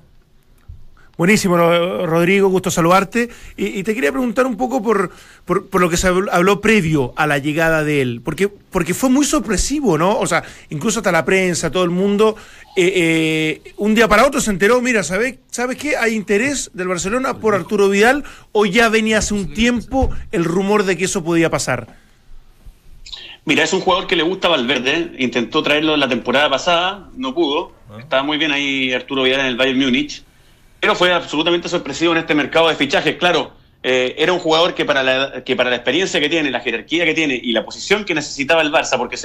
Buenísimo, Rodrigo, gusto saludarte. Y, te quería preguntar un poco por, por, lo que se habló previo a la llegada de él, porque, porque fue muy sorpresivo, ¿no? O sea, incluso hasta la prensa, todo el mundo, eh, eh, un día para otro se enteró, mira, ¿sabes ¿sabe qué? Hay interés del Barcelona por Arturo Vidal, o ya venía hace un tiempo el rumor de que eso podía pasar. Mira, es un jugador que le gusta Valverde, intentó traerlo la temporada pasada, no pudo, ah. estaba muy bien ahí Arturo Vidal en el Bayern Múnich pero fue absolutamente sorpresivo en este mercado de fichajes. Claro, eh, era un jugador que para, la, que para la experiencia que tiene, la jerarquía que tiene y la posición que necesitaba el Barça, porque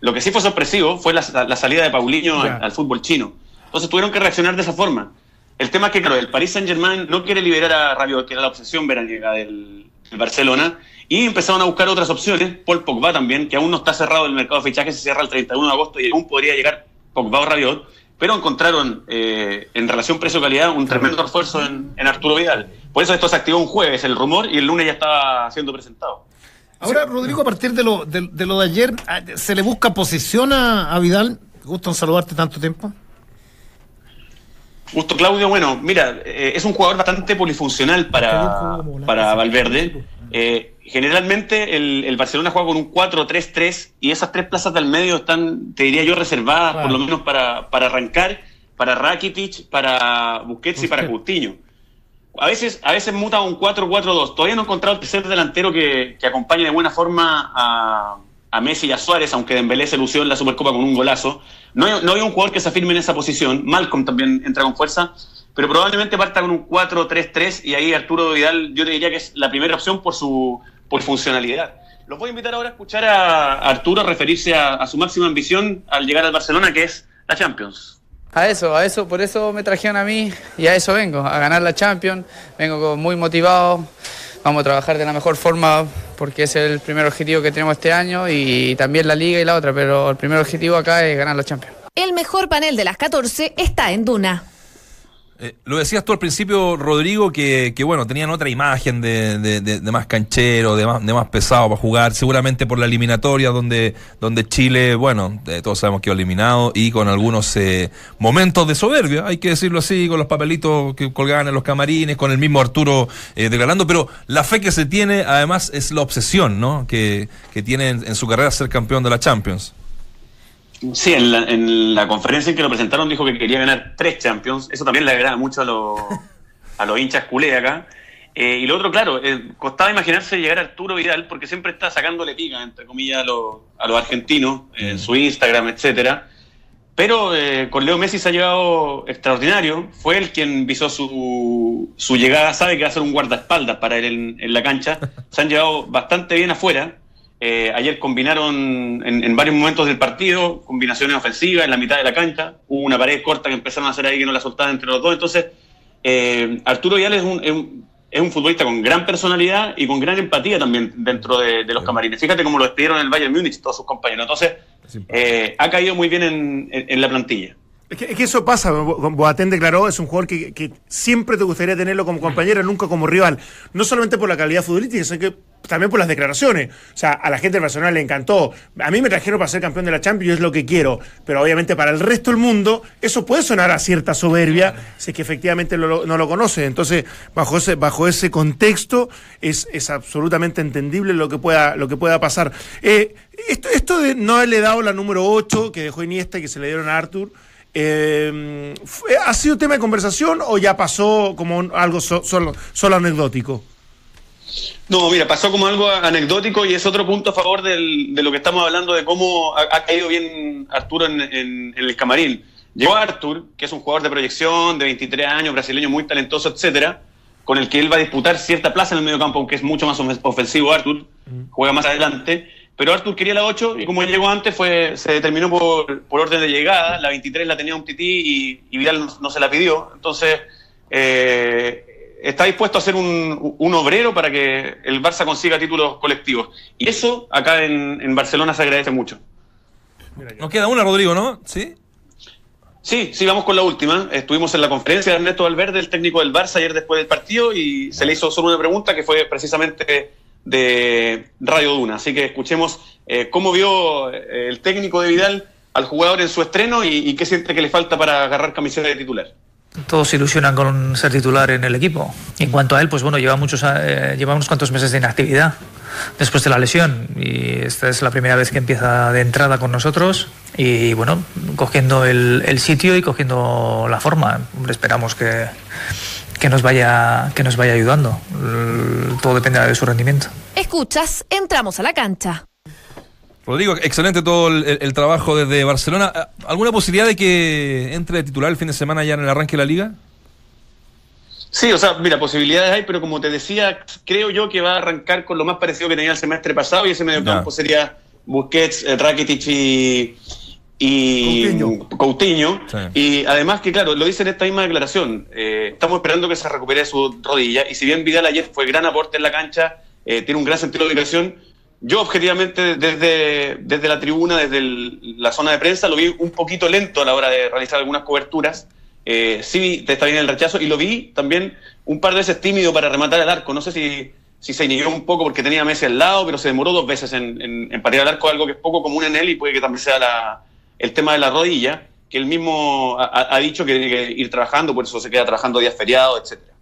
lo que sí fue sorpresivo fue la, salida de Paulinho al, fútbol chino. Entonces tuvieron que reaccionar de esa forma. El tema es que, claro, el Paris Saint-Germain no quiere liberar a Rabiot, que era la obsesión veraniega del, del, Barcelona, y empezaron a buscar otras opciones. Paul Pogba también, que aún no está cerrado el mercado de fichajes, se cierra el 31 de agosto y aún podría llegar Pogba o Rabiot pero encontraron eh, en relación precio-calidad un tremendo esfuerzo en, Arturo Vidal. Por eso esto se activó un jueves, el rumor, y el lunes ya estaba siendo presentado. Ahora, Rodrigo, a partir de lo de, lo de ayer, ah, ¿se le busca posición a, Vidal? ¿Gusto en saludarte tanto tiempo? Gusto, Claudio. Bueno, mira, eh, es un jugador bastante polifuncional para, para Valverde. Eh, generalmente el, Barcelona juega con un 4-3-3 y esas tres plazas del medio están, te diría yo, reservadas por lo menos para, para arrancar, para Rakitic, para Busquets y para Coutinho. A veces, a veces muta un 4-4-2. Todavía no he encontrado el tercer delantero que, que acompañe de buena forma a, a, Messi y a Suárez, aunque Dembélé se lució en la Supercopa con un golazo. No, no hay un jugador que se afirme en esa posición. Malcolm también entra con fuerza pero probablemente parta con un 4-3-3 y ahí Arturo Vidal yo te diría que es la primera opción por su por funcionalidad. Los voy a invitar ahora a escuchar a Arturo referirse a, su máxima ambición al llegar al Barcelona, que es la Champions. A eso, a eso, por eso me trajeron a mí y a eso vengo, a ganar la Champions. Vengo muy motivado, vamos a trabajar de la mejor forma porque es el primer objetivo que tenemos este año y también la liga y la otra, pero el primer objetivo acá es ganar la Champions. El mejor panel de las 14 está en Duna. Eh, lo decías tú al principio, Rodrigo, que, bueno, tenían otra imagen de, más canchero, de más, de más pesado para jugar, seguramente por la eliminatoria donde, donde Chile, bueno, eh, todos sabemos que ha eliminado y con algunos eh, momentos de soberbia, hay que decirlo así, con los papelitos que colgaban en los camarines, con el mismo Arturo declarando, pero la fe que se tiene además es la obsesión, ¿no? Que, que tiene en su carrera ser campeón de la Champions. Sí, en la, conferencia en que lo presentaron dijo que quería ganar tres Champions. Eso también le agrada mucho a, los a los hinchas culé acá. Eh, y lo otro, claro, eh, costaba imaginarse llegar a Arturo Vidal porque siempre está sacándole pica, entre comillas, a, los, a los argentinos en su Instagram, etcétera. Pero eh, con Leo Messi se ha llegado extraordinario. Fue él quien visó su, su llegada. Sabe que va a ser un guardaespaldas para él en, en la cancha. Se han llevado bastante bien afuera. Eh, ayer combinaron en, varios momentos del partido, combinaciones ofensivas en la mitad de la cancha. Hubo una pared corta que empezaron a hacer ahí que no la soltaban entre los dos. Entonces, eh, Arturo Vial es un, es un futbolista con gran personalidad y con gran empatía también dentro de, los camarines. Fíjate cómo lo despidieron en el Bayern Múnich todos sus compañeros. Entonces, eh, ha caído muy bien en, la plantilla. Es que, eso pasa, Boateng declaró, es un jugador que, siempre te gustaría tenerlo como compañero, nunca como rival. No solamente por la calidad futbolística, sino que también por las declaraciones. O sea, a la gente del Barcelona le encantó. A mí me trajeron para ser campeón de la Champions y es lo que quiero. Pero obviamente para el resto del mundo, eso puede sonar a cierta soberbia si es que efectivamente no lo conoce. Entonces, bajo ese, bajo ese contexto, es, es absolutamente entendible lo que pueda, lo que pueda pasar. Eh, esto, esto de no haberle dado la número 8 que dejó Iniesta y que se le dieron a Arthur. Eh, ¿Ha sido tema de conversación o ya pasó como algo solo, solo anecdótico? No, mira, pasó como algo anecdótico y es otro punto a favor del, de lo que estamos hablando de cómo ha, caído bien Arturo en, el camarín. Llegó Artur, que es un jugador de proyección de 23 años, brasileño muy talentoso, etcétera, con el que él va a disputar cierta plaza en el medio campo, aunque es mucho más ofensivo Artur, juega más adelante. Pero Artur quería la 8 y como él llegó antes, fue, se determinó por, orden de llegada. La 23 la tenía un tití y, Vidal no, se la pidió. Entonces, eh, está dispuesto a ser un, obrero para que el Barça consiga títulos colectivos. Y eso acá en, Barcelona se agradece mucho. Nos queda una, Rodrigo, ¿no? ¿Sí? Sí, sí, vamos con la última. Estuvimos en la conferencia de Ernesto Valverde, el técnico del Barça, ayer después del partido, y se le hizo solo una pregunta que fue precisamente de Radio Duna. Así que escuchemos eh, cómo vio eh, el técnico de Vidal al jugador en su estreno y, y qué siente que le falta para agarrar camiseta de titular todos se ilusionan con ser titular en el equipo. en cuanto a él, pues bueno, lleva, muchos, eh, lleva unos cuantos meses de inactividad después de la lesión y esta es la primera vez que empieza de entrada con nosotros y bueno, cogiendo el, sitio y cogiendo la forma. esperamos que, que, nos vaya, que nos vaya ayudando. Todo dependerá de su rendimiento. Escuchas, entramos a la cancha. Rodrigo, excelente todo el, trabajo desde Barcelona. ¿Alguna posibilidad de que entre de titular el fin de semana ya en el arranque de la liga? Sí, o sea, mira, posibilidades hay, pero como te decía, creo yo que va a arrancar con lo más parecido que tenía el semestre pasado y ese medio campo sería Busquets, eh, Rakitic y, y Coutinho. Y además que, claro, lo dice en esta misma declaración, eh, estamos esperando que se recupere su rodilla y si bien Vidal ayer fue gran aporte en la cancha, eh, tiene un gran sentido de ubicación, yo objetivamente desde, desde la tribuna, desde la zona de prensa, lo vi un poquito lento a la hora de realizar algunas coberturas. Eh, sí, está bien el rechazo y lo vi también un par de veces tímido para rematar el arco. No sé si, si se inhibió un poco porque tenía a Messi al lado, pero se demoró dos veces en, en, en el arco, algo que es poco común en él y puede que también sea la, el tema de la rodilla, que él mismo ha, ha dicho que tiene que ir trabajando, por eso se queda trabajando días feriados, etcétera.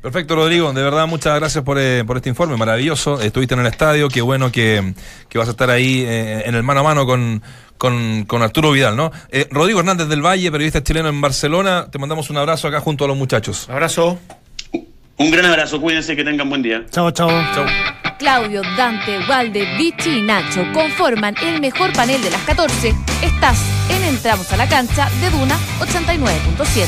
Perfecto, Rodrigo. De verdad, muchas gracias por, eh, por este informe. Maravilloso. Estuviste en el estadio. Qué bueno que, vas a estar ahí eh, en el mano a mano con, con, Arturo Vidal, ¿no? Eh, Rodrigo Hernández del Valle, periodista chileno en Barcelona. Te mandamos un abrazo acá junto a los muchachos. Abrazo. Un gran abrazo. Cuídense que tengan buen día. Chao, chao. Chao. Claudio, Dante, Valde, Vichy y Nacho conforman el mejor panel de las 14. Estás en Entramos a la Cancha de Duna 89.7.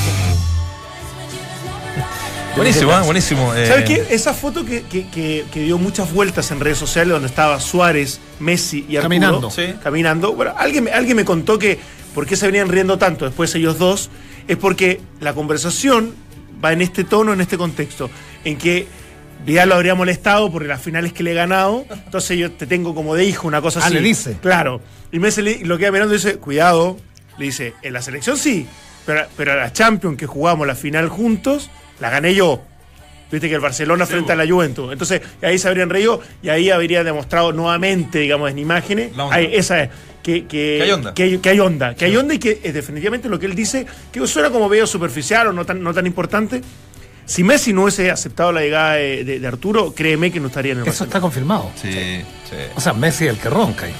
Buenísimo, ¿eh? buenísimo. Eh. ¿Sabes qué? Esa foto que, que, dio muchas vueltas en redes sociales donde estaba Suárez, Messi y Arturo. Caminando. Caminando. Bueno, alguien, alguien me contó que por qué se venían riendo tanto después ellos dos es porque la conversación va en este tono, en este contexto, en que Vidal lo habría molestado porque las finales que le he ganado, entonces yo te tengo como de hijo, una cosa ah, así. le dice. Claro. Y Messi lo queda mirando y dice, cuidado, le dice, en la selección sí, pero, pero a la Champions que jugamos la final juntos, la gané yo. Viste que el Barcelona frente a la Juventus. Entonces, ahí se habrían reído y ahí habría demostrado nuevamente, digamos, en imágenes, esa que, que, hay onda. Que, hay onda. Que hay onda y que es definitivamente lo que él dice, que suena como veo superficial o no tan, no tan importante. Si Messi no hubiese aceptado la llegada de, Arturo, créeme que no estaría en el Eso está confirmado. Sí, sí. O sea, Messi es el que ronca ahí.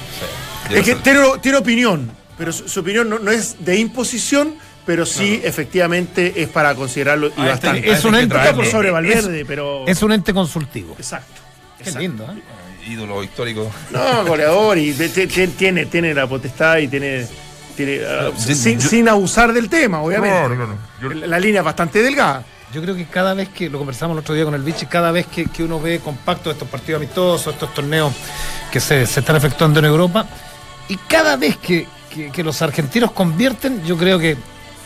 Es que tiene, opinión, pero su, opinión no, no, es de imposición, pero sí, efectivamente, es para considerarlo y bastante. Es un ente por sobre Valverde, pero. Es un ente consultivo. Exacto. Qué lindo, ¿eh? Ídolo histórico. No, goleador, y tiene, tiene la potestad y tiene. Ah, sin, abusar del tema, obviamente. No, no, no. La línea es bastante delgada. Yo creo que cada vez que, lo conversamos el otro día con el Vichy, cada vez que, uno ve compacto estos partidos amistosos, estos torneos que se, están efectuando en Europa, y cada vez que, que, los argentinos convierten, yo creo que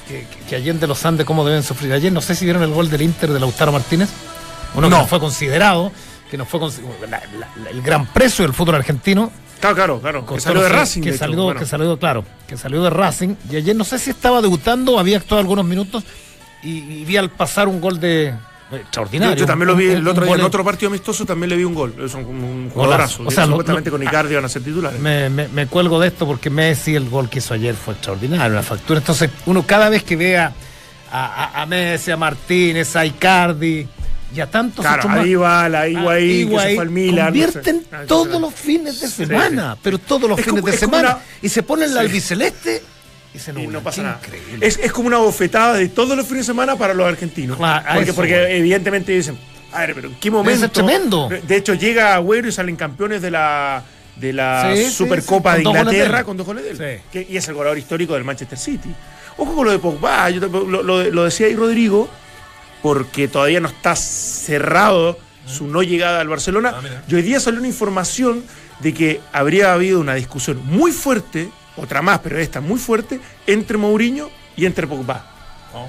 que, que, Allende los Andes cómo deben sufrir. Ayer no sé si vieron el gol del Inter de Lautaro Martínez. Uno que no fue considerado, que no fue el gran precio del fútbol argentino. Claro, claro, claro. Que salió de Racing. Que, salió, que salió, claro, que salió de Racing. Y ayer no sé si estaba debutando o había actuado algunos minutos y vi al pasar un gol de, extraordinario. Yo, también lo vi el otro día, en otro partido amistoso también le vi un gol. Es un, un jugadorazo. O sea, supuestamente con Icardi van a ser titulares. Me, me, cuelgo de esto porque Messi, el gol que hizo ayer fue extraordinario, la factura. Entonces, uno cada vez que vea a, a, Messi, a Martínez, a Icardi y a tantos claro, va la Higuaín, que se fue al Milan. Convierten ah, todos los fines de semana, pero todos los fines de semana. Y se ponen la albiceleste y no pasa nada. Es, es, como una bofetada de todos los fines de semana para los argentinos. porque, porque evidentemente dicen, a ver, pero ¿en qué momento? Es tremendo. De hecho, llega Agüero y salen campeones de la de la Supercopa de Inglaterra con dos goles de él. y es el goleador histórico del Manchester City. Ojo con lo de Pogba, yo lo, lo, decía ahí Rodrigo, porque todavía no está cerrado su no llegada al Barcelona. Ah, y hoy día salió una información de que habría habido una discusión muy fuerte otra más, pero esta muy fuerte, entre Mourinho y entre Pogba. Oh.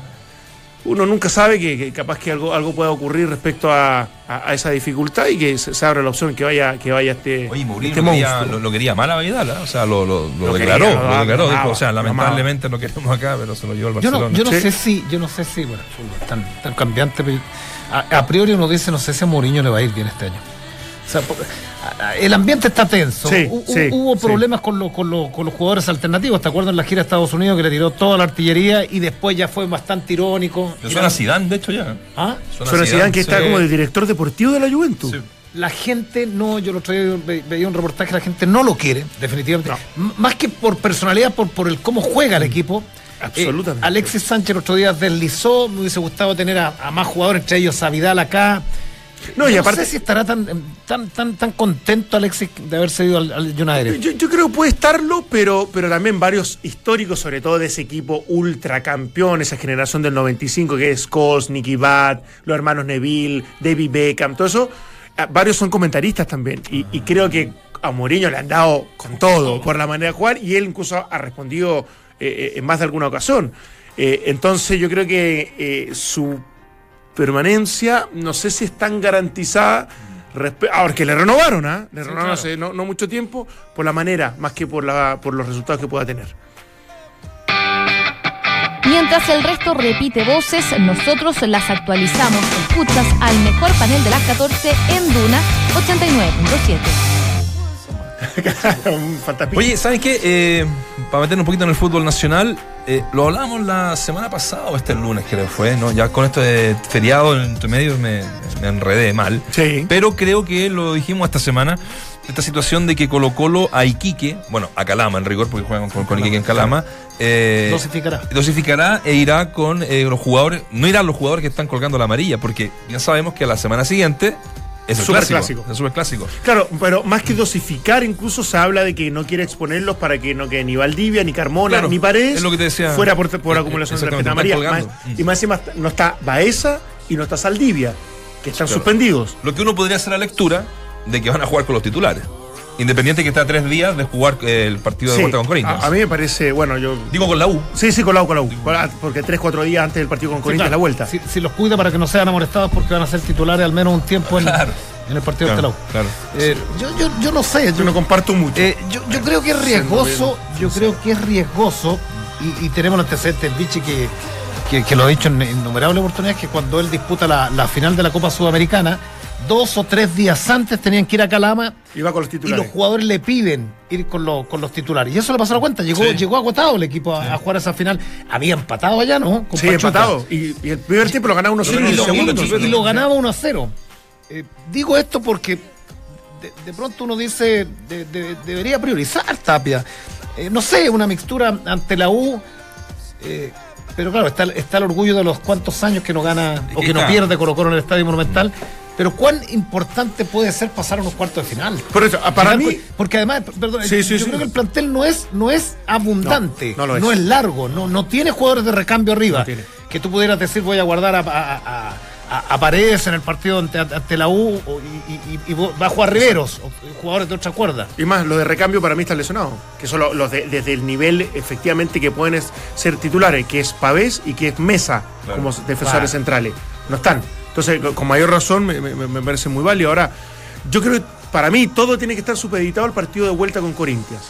Uno nunca sabe que, capaz que algo, algo pueda ocurrir respecto a, esa dificultad y que se, abra la opción que vaya, que vaya este. Oye, Mourinho este lo, quería, lo, quería, mal a Vidal, ¿eh? o sea, lo, lo, declaró, lo declaró, o sea, lamentablemente no queremos acá, pero se lo llevó al Barcelona. Yo no, sé si, yo no sé si, bueno, tan, tan cambiante, pero a, priori uno dice, no sé si a Mourinho le va a ir bien este año. O sea, el ambiente está tenso. hubo problemas con, con, los jugadores alternativos. ¿Te acuerdas en la gira de Estados Unidos que le tiró toda la artillería y después ya fue bastante irónico? suena Zidane, de hecho, ya. ¿Ah? Suena, Zidane, que está como de director deportivo de la Juventus. La gente no, yo lo otro veía un reportaje, la gente no lo quiere, definitivamente. Más que por personalidad, por, por el cómo juega el equipo. Eh, Absolutamente. Alexis Sánchez el otro día deslizó, me hubiese gustado tener a, a más jugadores, entre ellos a Vidal acá. No, y aparte. No sé si estará tan, tan, tan, tan contento Alexis de haberse ido al, United. Yo, yo, creo que puede estarlo, pero, pero también varios históricos, sobre todo de ese equipo ultracampeón, esa generación del 95 que es Scholes, Nicky Bat, los hermanos Neville, David Beckham, todo eso. Ah, varios son comentaristas también. Y, creo que a Mourinho le han dado con todo por la manera de jugar y él incluso ha respondido eh, eh, en más de alguna ocasión. Eh, entonces yo creo que su permanencia, no sé si es tan garantizada. Ahora que le renovaron, ¿ah? Le renovaron hace no, mucho tiempo, por la manera, más que por, la, por los resultados que pueda tener. Mientras el resto repite voces, nosotros las actualizamos. Escuchas al mejor panel de las 14 en Duna 89.7. Oye, ¿sabes qué? Eh, para meternos un poquito en el fútbol nacional, eh, lo hablamos la semana pasada o este lunes creo fue, ¿no? Ya con esto de feriado entre medio me, enredé mal. Sí. Pero creo que lo dijimos esta semana, esta situación de que Colo Colo a Iquique, bueno, a Calama en rigor, porque juegan con, Iquique en Calama. Eh, dosificará. Dosificará e irá con los jugadores, no irán los jugadores que están colgando la amarilla, porque ya sabemos que a la semana siguiente es el clásico, Es super clásico. Claro, pero más que dosificar, incluso se habla de que no quiere exponerlos para que no quede ni Valdivia, ni Carmona, ni Paredes fuera por, por acumulación de tarjeta amarilla. y más encima no está Baeza y no está Saldivia, que están suspendidos. Lo que uno podría hacer la lectura de que van a jugar con los titulares. Independiente que está a tres días de jugar eh, el partido de vuelta con Corinthians. A, mí me parece, bueno, yo. Digo con la U. Sí, sí, con la U, con la U. Porque tres, cuatro días antes del partido con Corinthians la vuelta. Si, los cuida para que no sean amolestados porque van a ser titulares al menos un tiempo en, en el partido de la U. Claro. Eh, yo, yo, yo, no sé. Yo, no comparto mucho. Eh, yo, yo creo que es riesgoso. Yo creo que es riesgoso. Y, tenemos el antecedente del Vichy que, que, lo ha dicho en innumerables oportunidades, que cuando él disputa la, la final de la Copa Sudamericana dos o tres días antes tenían que ir a Calama. Y con los titulares. Y los jugadores le piden ir con, con los titulares. Y eso le pasó la cuenta. Llegó, llegó agotado el equipo a, jugar esa final. Había empatado allá, ¿no? sí, empatado. Y, el primer tiempo lo ganaba 1-0 y, lo, y lo ganaba 1-0. Eh, digo esto porque de, pronto uno dice, debería priorizar Tapia. Eh, no sé, una mixtura ante la U. Eh, pero claro, está, está el orgullo de los cuantos años que no gana o que no pierde Colo Colo en el Estadio Monumental. Pero cuán importante puede ser pasar a unos cuartos de final. Por eso, para mí. Porque además, perdón, yo creo que el plantel no es, no es abundante, no, es. largo, no, no tiene jugadores de recambio arriba. Que tú pudieras decir, voy a guardar a, a Paredes en el partido ante, la U y, va a jugar Riveros, jugadores de otra cuerda. Y más, los de recambio para mí están lesionados, que son los, desde el nivel efectivamente que pueden ser titulares, que es Pavés y que es Mesa como defensores centrales. No están. Entonces, con mayor razón, me, me parece muy válido. Ahora, yo creo que para mí todo tiene que estar supeditado al partido de vuelta con Corintias.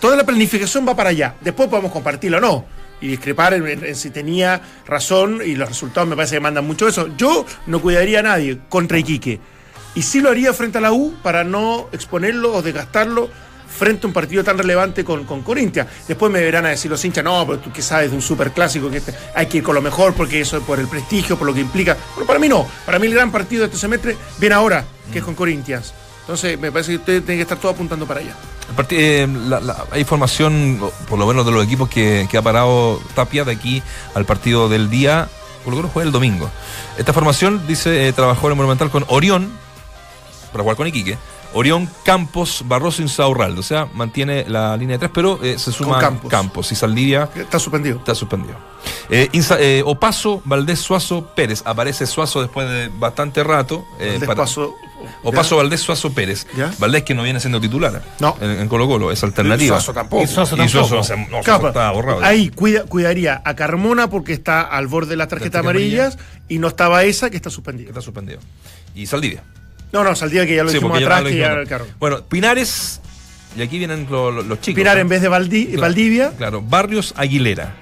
toda la planificación va para allá. Después podemos compartirlo o no. Y discrepar en, si tenía razón y los resultados me parece que mandan mucho eso. Yo no cuidaría a nadie contra Iquique. Y sí lo haría frente a la U para no exponerlo o desgastarlo frente a un partido tan relevante con, con Corintia. Después me verán a decir los hinchas, no, pero tú qué sabes de un superclásico, que este, hay que ir con lo mejor porque eso es por el prestigio, por lo que implica. Bueno, para mí no. Para mí el gran partido de este semestre viene ahora, que es con Corintias. Entonces, me parece que usted tiene que estar todo apuntando para allá. Eh, hay información, por lo menos de los equipos que, ha parado Tapia de aquí al partido del día. Por lo menos juega el domingo. Esta formación, dice, eh, trabajó en el Monumental con Orión, para jugar con Iquique. Orión, Campos, Barroso y Saurraldo. O sea, mantiene la línea de tres, pero eh, se suma Campos. y Saldivia. Está suspendido. Está suspendido. Eh, eh, Opaso, Valdés Suazo, Pérez. Aparece Suazo después de bastante rato. Eh, Paso, Opaso, Valdés Suazo, Pérez. Valdés que no viene siendo titular no. en, Colo Colo, es alternativa. Y Suazo tampoco. Y Suazo tampoco. está borrado. Ahí cuidaría a Carmona porque está al borde de las tarjetas amarillas y no estaba esa que está suspendida. Está suspendido. Y Saldivia. No, no, Saldivia que ya lo hicimos atrás, que ya el carro. Bueno, Pinares, y aquí vienen los, chicos. Pinares en vez de Valdivia. Claro, Barrios Aguilera.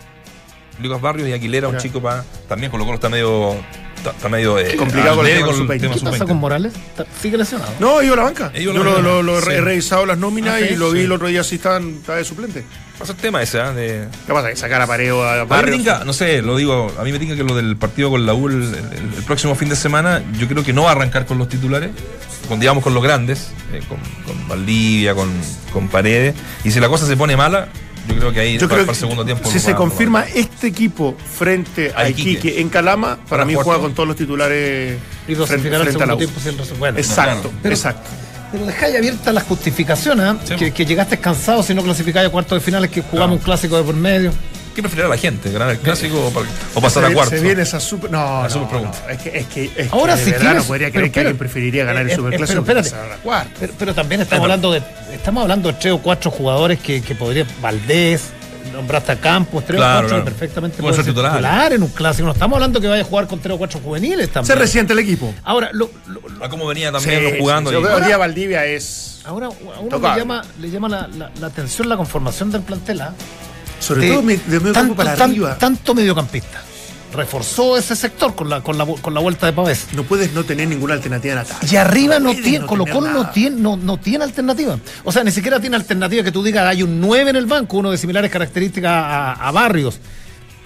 Lucas Barrios y Aguilera, un chico para. También con lo cual está medio. Está, medio eh, complicado con el tema ¿Qué pasa con Morales? ¿Sigue lesionado? No, iba a la banca. Yo lo, lo, he revisado las nóminas ah, y lo vi el otro día si estaba, de suplente. Pasa el tema ese, ¿eh? De... ¿Qué pasa? Que sacar a Pareo a Barrios. no sé, lo digo, a mí me tinca que lo del partido con la U el, próximo fin de semana, yo creo que no va a arrancar con los titulares, con, digamos con los grandes, eh, con, con, Valdivia, con, con Paredes, y si la cosa se pone mala, yo creo que ahí para, el segundo tiempo. Si se confirma este equipo frente a, Iquique. en Calama, para, mí juega con todos los titulares y frente, frente a la Tiempo bueno, exacto, exacto. Pero dejáis abierta la justificación, ¿eh? que, llegaste cansado si no clasificáis a cuartos de finales, que jugamos un clásico de por medio. ¿Qué preferirá la gente? ¿Ganar el clásico o, pasar a cuartos? Se viene esa super. No, no, super pregunta. es que, es que, Ahora sí no podría creer que alguien preferiría ganar el eh, eh, superclásico. Pero, espérate, pero, también estamos hablando de. Estamos hablando de tres o cuatro jugadores que, que podría. Valdés, nombraste a Campos, tres o cuatro perfectamente puede ser titular. en un clásico. No estamos hablando que vaya a jugar con tres o cuatro juveniles también. Se resiente el equipo. Ahora, lo, a cómo venía también jugando. yo veo día Valdivia es. Ahora, a uno le llama, le llama la, la, atención la conformación del plantel. ¿ah? Sobre todo de medio tanto, para arriba. Tanto mediocampista. Reforzó ese sector con la, con la, con la vuelta de Pavés. No puedes no tener ninguna alternativa en ataque. Y arriba no, tiene, Colo Colo no tiene, no, no tiene alternativa. O sea, ni siquiera tiene alternativa que tú digas hay un 9 en el banco, uno de similares características a, a Barrios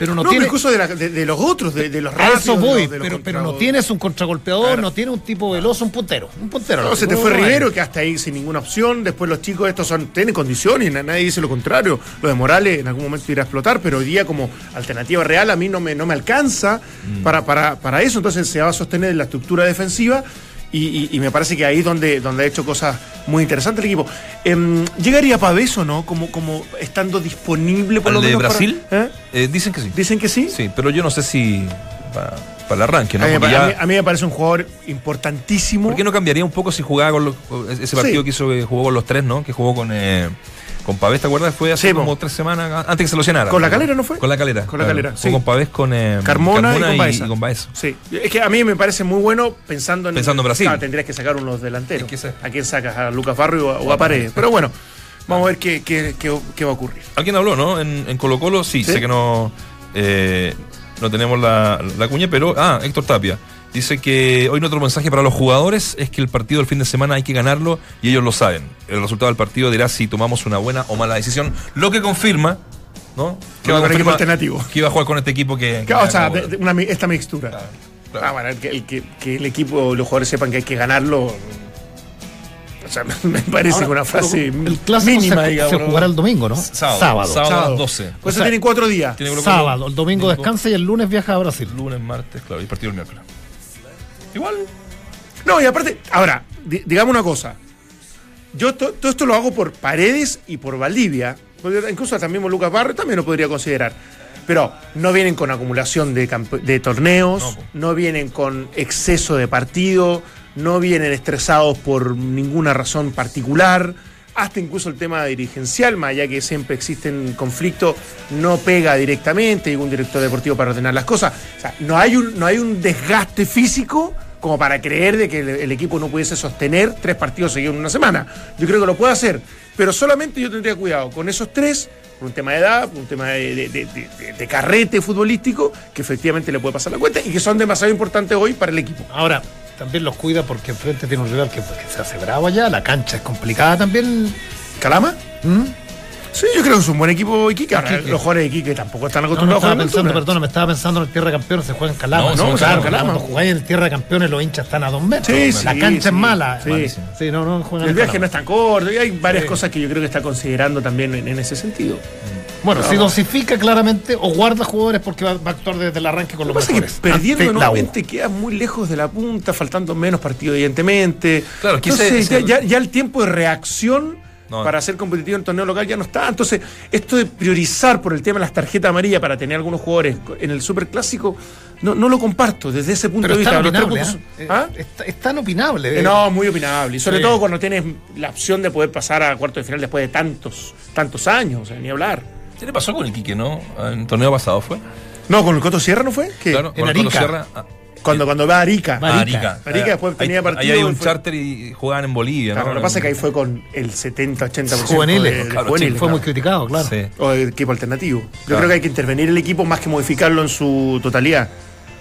pero no, tiene. incluso de, los otros, de, los rápidos. eso voy, pero, pero no tienes un contragolpeador, no tiene un tipo veloz, un puntero. Un puntero. No, se te fue Rivero, que hasta ahí sin ninguna opción. Después los chicos estos son, tienen condiciones, nadie dice lo contrario. Lo de Morales en algún momento irá a explotar, pero hoy día como alternativa real a mí no me, no me alcanza mm. para, para, para eso. Entonces se va a sostener la estructura defensiva y, me parece que ahí donde, donde ha hecho cosas muy interesantes el equipo. Eh, ¿Llegaría Pavés o no? Como, como estando disponible por lo de Brasil? ¿eh? ¿eh? dicen que sí. ¿Dicen que sí? Sí, pero yo no sé si para, el arranque, ¿no? A mí, me parece un jugador importantísimo. ¿Por qué no cambiaría un poco si jugaba con ese partido que hizo que jugó con los tres, ¿no? Que jugó con eh, con Pavés, ¿te acuerdas? Fue hace como tres semanas antes que se lo ¿Con la calera no fue? Con la calera. Con la calera. Sí. con Pavés, con eh, Carmona, y, con Baeza. Sí. Es que a mí me parece muy bueno pensando en. Pensando en Brasil. Claro, tendrías que sacar unos delanteros. ¿A quién sacas? ¿A Lucas Barrio o a, Paredes? Pero bueno, vamos a ver qué, qué, qué, va a ocurrir. Alguien habló, ¿no? En, Colo Colo, sí, sé que no. Eh, no tenemos la, la cuña, pero. Ah, Héctor Tapia. Dice que hoy otro mensaje para los jugadores es que el partido del fin de semana hay que ganarlo y ellos lo saben. El resultado del partido dirá si tomamos una buena o mala decisión, lo que confirma ¿no? Que va a equipo alternativo. Que iba a jugar con este equipo que. o sea, esta mixtura. Ah, bueno, que, que, el equipo, los jugadores sepan que hay que ganarlo. O sea, me parece una frase el mínima, se, se jugará el domingo, ¿no? Sábado. Sábado, 12. Pues o tienen cuatro días. sábado, el domingo descansa y el lunes viaja a Brasil. Lunes, martes, claro, y partido el miércoles. Igual. No, y aparte, ahora, digamos una cosa. Yo todo esto lo hago por Paredes y por Valdivia. Incluso también Lucas Barrio también lo podría considerar. Pero no vienen con acumulación de, de torneos, no, vienen con exceso de partido, no vienen estresados por ninguna razón particular. Hasta incluso el tema dirigencial, más allá que siempre existen conflictos, no pega directamente, hay un director deportivo para ordenar las cosas. O sea, no hay un, no hay un desgaste físico como para creer de que el, equipo no pudiese sostener tres partidos seguidos en una semana. Yo creo que lo puede hacer, pero solamente yo tendría cuidado con esos tres por un tema de edad, por un tema de- de carrete futbolístico, que efectivamente le puede pasar la cuenta y que son demasiado importantes hoy para el equipo. Ahora, también los cuida porque enfrente tiene un rival que, que se hace bravo allá, la cancha es complicada también. ¿Calama? ¿Mm? Sí, yo creo que es un buen equipo Iquique. Ahora, Iquique. los jugadores de Iquique tampoco están No, no, acostumbrados estaba a jugar en pensando, perdón, me estaba pensando en el Tierra de Campeones, se juega en Calama. No, no, claro, Calama. cuando jugáis en el Tierra de Campeones los hinchas están a dos metros. Sí, la sí, cancha sí, es mala. sí. No, no juegan El viaje no es tan corto y hay varias cosas que yo creo que está considerando también en, en ese sentido. Bueno, si dosifica claramente o guarda jugadores porque va, va a actuar desde el arranque con Lo los que pasa es mejores. que perdiendo Ante nuevamente queda muy lejos de la punta, faltando menos partidos, evidentemente. Claro, Entonces, ese- ese- ya, ya- ya el tiempo de reacción No. para ser competitivo en torneo local ya no está. Entonces, esto de priorizar por el tema de las tarjetas amarillas para tener algunos jugadores en el superclásico, no, no lo comparto desde ese punto Pero de vista. opinable. puntos- ¿eh? ¿Ah? Eh, Es, es tan opinable. Eh, No, muy opinable. Y sobre Sí. todo cuando tienes la opción de poder pasar a cuarto de final después de tantos, tantos años, o sea, ni hablar. ¿Qué le pasó con Iquique, no? En el torneo pasado fue. No, con el Coto Sierra no fue. ¿Qué? Claro, en el Arica. Sierra. ah, Cuando, cuando va a Arica. Va a Arica. Arica. Arica después Ahí- tenía partido Ahí hay un fue- charter y jugaban en Bolivia, Claro, ¿no? lo que pasa es que ahí fue con el 70-80% Juveniles, de, de claro, juveniles, Fue muy criticado, claro. Sí. O de equipo alternativo. Yo Claro. creo que hay que intervenir el equipo más que modificarlo en su totalidad.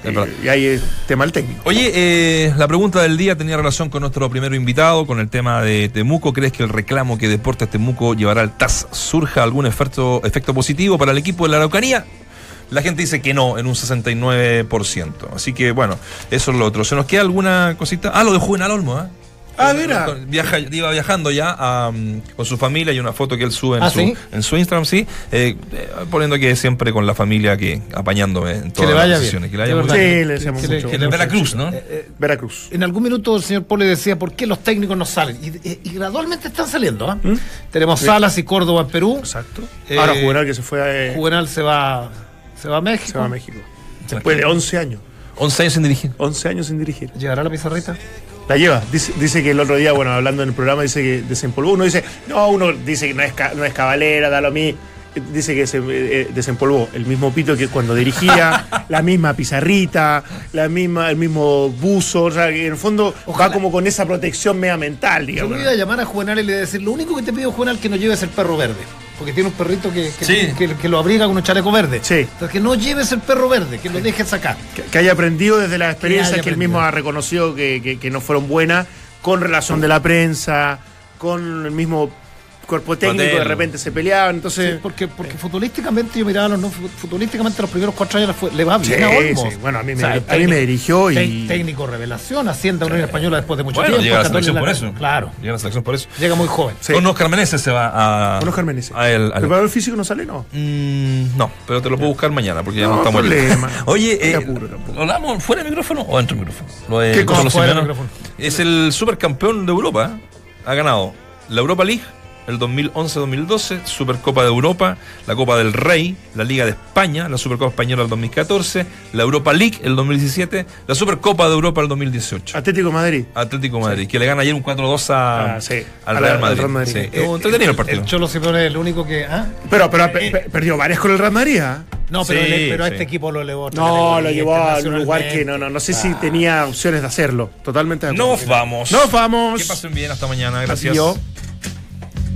Es Y- ahí es tema el técnico. Oye, eh, la pregunta del día tenía relación con nuestro primer invitado, con el tema de Temuco. ¿Crees que el reclamo que Deportes Temuco llevará al TAS surja algún efecto, efecto positivo para el equipo de la Araucanía? La gente dice que no, en un 69%. Así que, bueno, eso es lo otro. ¿Se nos queda alguna cosita? Ah, lo de Juvenal Olmo, ¿eh? Ah, mira. Viaja, iba viajando ya a, um, con su familia y una foto que él sube en, Ah, su, ¿sí? en su Instagram, sí, eh, eh, poniendo que siempre con la familia que apañándome en todas le las vaya decisiones. bien. Que le vaya muy bien. Sí, le deseamos que le- mucho. que En el Veracruz, ¿no? Veracruz. En algún minuto el señor Pole decía por qué los técnicos no salen. Y, y- y gradualmente están saliendo. ¿ah? Tenemos Salas y Córdoba en Perú. Exacto. Eh, Ahora Juvenal que se fue a, eh, Juvenal se va, se va a México. se va a México. Después de 11 años. 11 años sin dirigir. 11 años sin dirigir. ¿Llegará la pizarrita? La lleva. Dice, dice que el otro día, bueno, hablando en el programa, dice que desempolvó. Uno dice, no, uno dice que no es, no es cabalera, da lo mismo. Dice que se eh, desempolvó el mismo pito que cuando dirigía, la misma pizarrita, la misma, el mismo buzo, o sea, que en el fondo va como con esa protección media mental, Yo digamos. le iba a llamar a Juvenal y le iba a decir, lo único que te pido, Juvenal, que no lleves el perro verde. Porque tiene un perrito que, que, Sí. que- que lo abriga con un chaleco verde. Sí. Entonces, que no lleves el perro verde, que lo dejes acá. Que, que haya aprendido desde las experiencias que, él mismo ha reconocido que, que- que no fueron buenas, con relación de la prensa, con el mismo cuerpo técnico, de repente se peleaban, entonces... Sí, porque, porque futbolísticamente yo miraba los no, futbolísticamente los primeros cuatro años le fue- le va bien Sí, a Olmos. sí. Bueno, a mí me- O sea, a mí me dirigió y- técnico revelación, asciende a Unión Española después de mucho Bueno, tiempo. llega a la selección por eso. Claro, Llega a la selección por eso. llega muy joven. Sí. Con Oscar Meneses se va a. Con Oscar Meneses. A él, al- ¿Preparador físico no sale? No. Mm, no, pero te lo puedo buscar mañana porque ya no, No, estamos problema. Oye, eh, apuro tampoco. ¿lo hablamos fuera del micrófono o dentro del micrófono? Lo de ¿Qué cosa? Fuera del micrófono. Es el supercampeón de Europa. Ha ganado la Europa League el 2011-2012, Supercopa de Europa, la Copa del Rey, la Liga de España, la Supercopa Española el 2014, la Europa League el 2017, la Supercopa de Europa el 2018. Atlético Madrid. Atlético Madrid, que le gana ayer un 4-2 a- Ah, sí. al A la- Real al Madrid. Real Madrid. Sí. Eh, entretenido el partido. El Cholo Simeone es el único que. ¿ah? Pero, pero pe- pe- perdió varias con el Real Madrid. ¿ah? No, pero, Sí, el- pero a este equipo lo elevó. No, lo llevó a un lugar que no, no, no sé si tenía opciones de hacerlo. Totalmente de acuerdo. Nos vamos. Nos vamos. Que pasen bien hasta mañana. Gracias.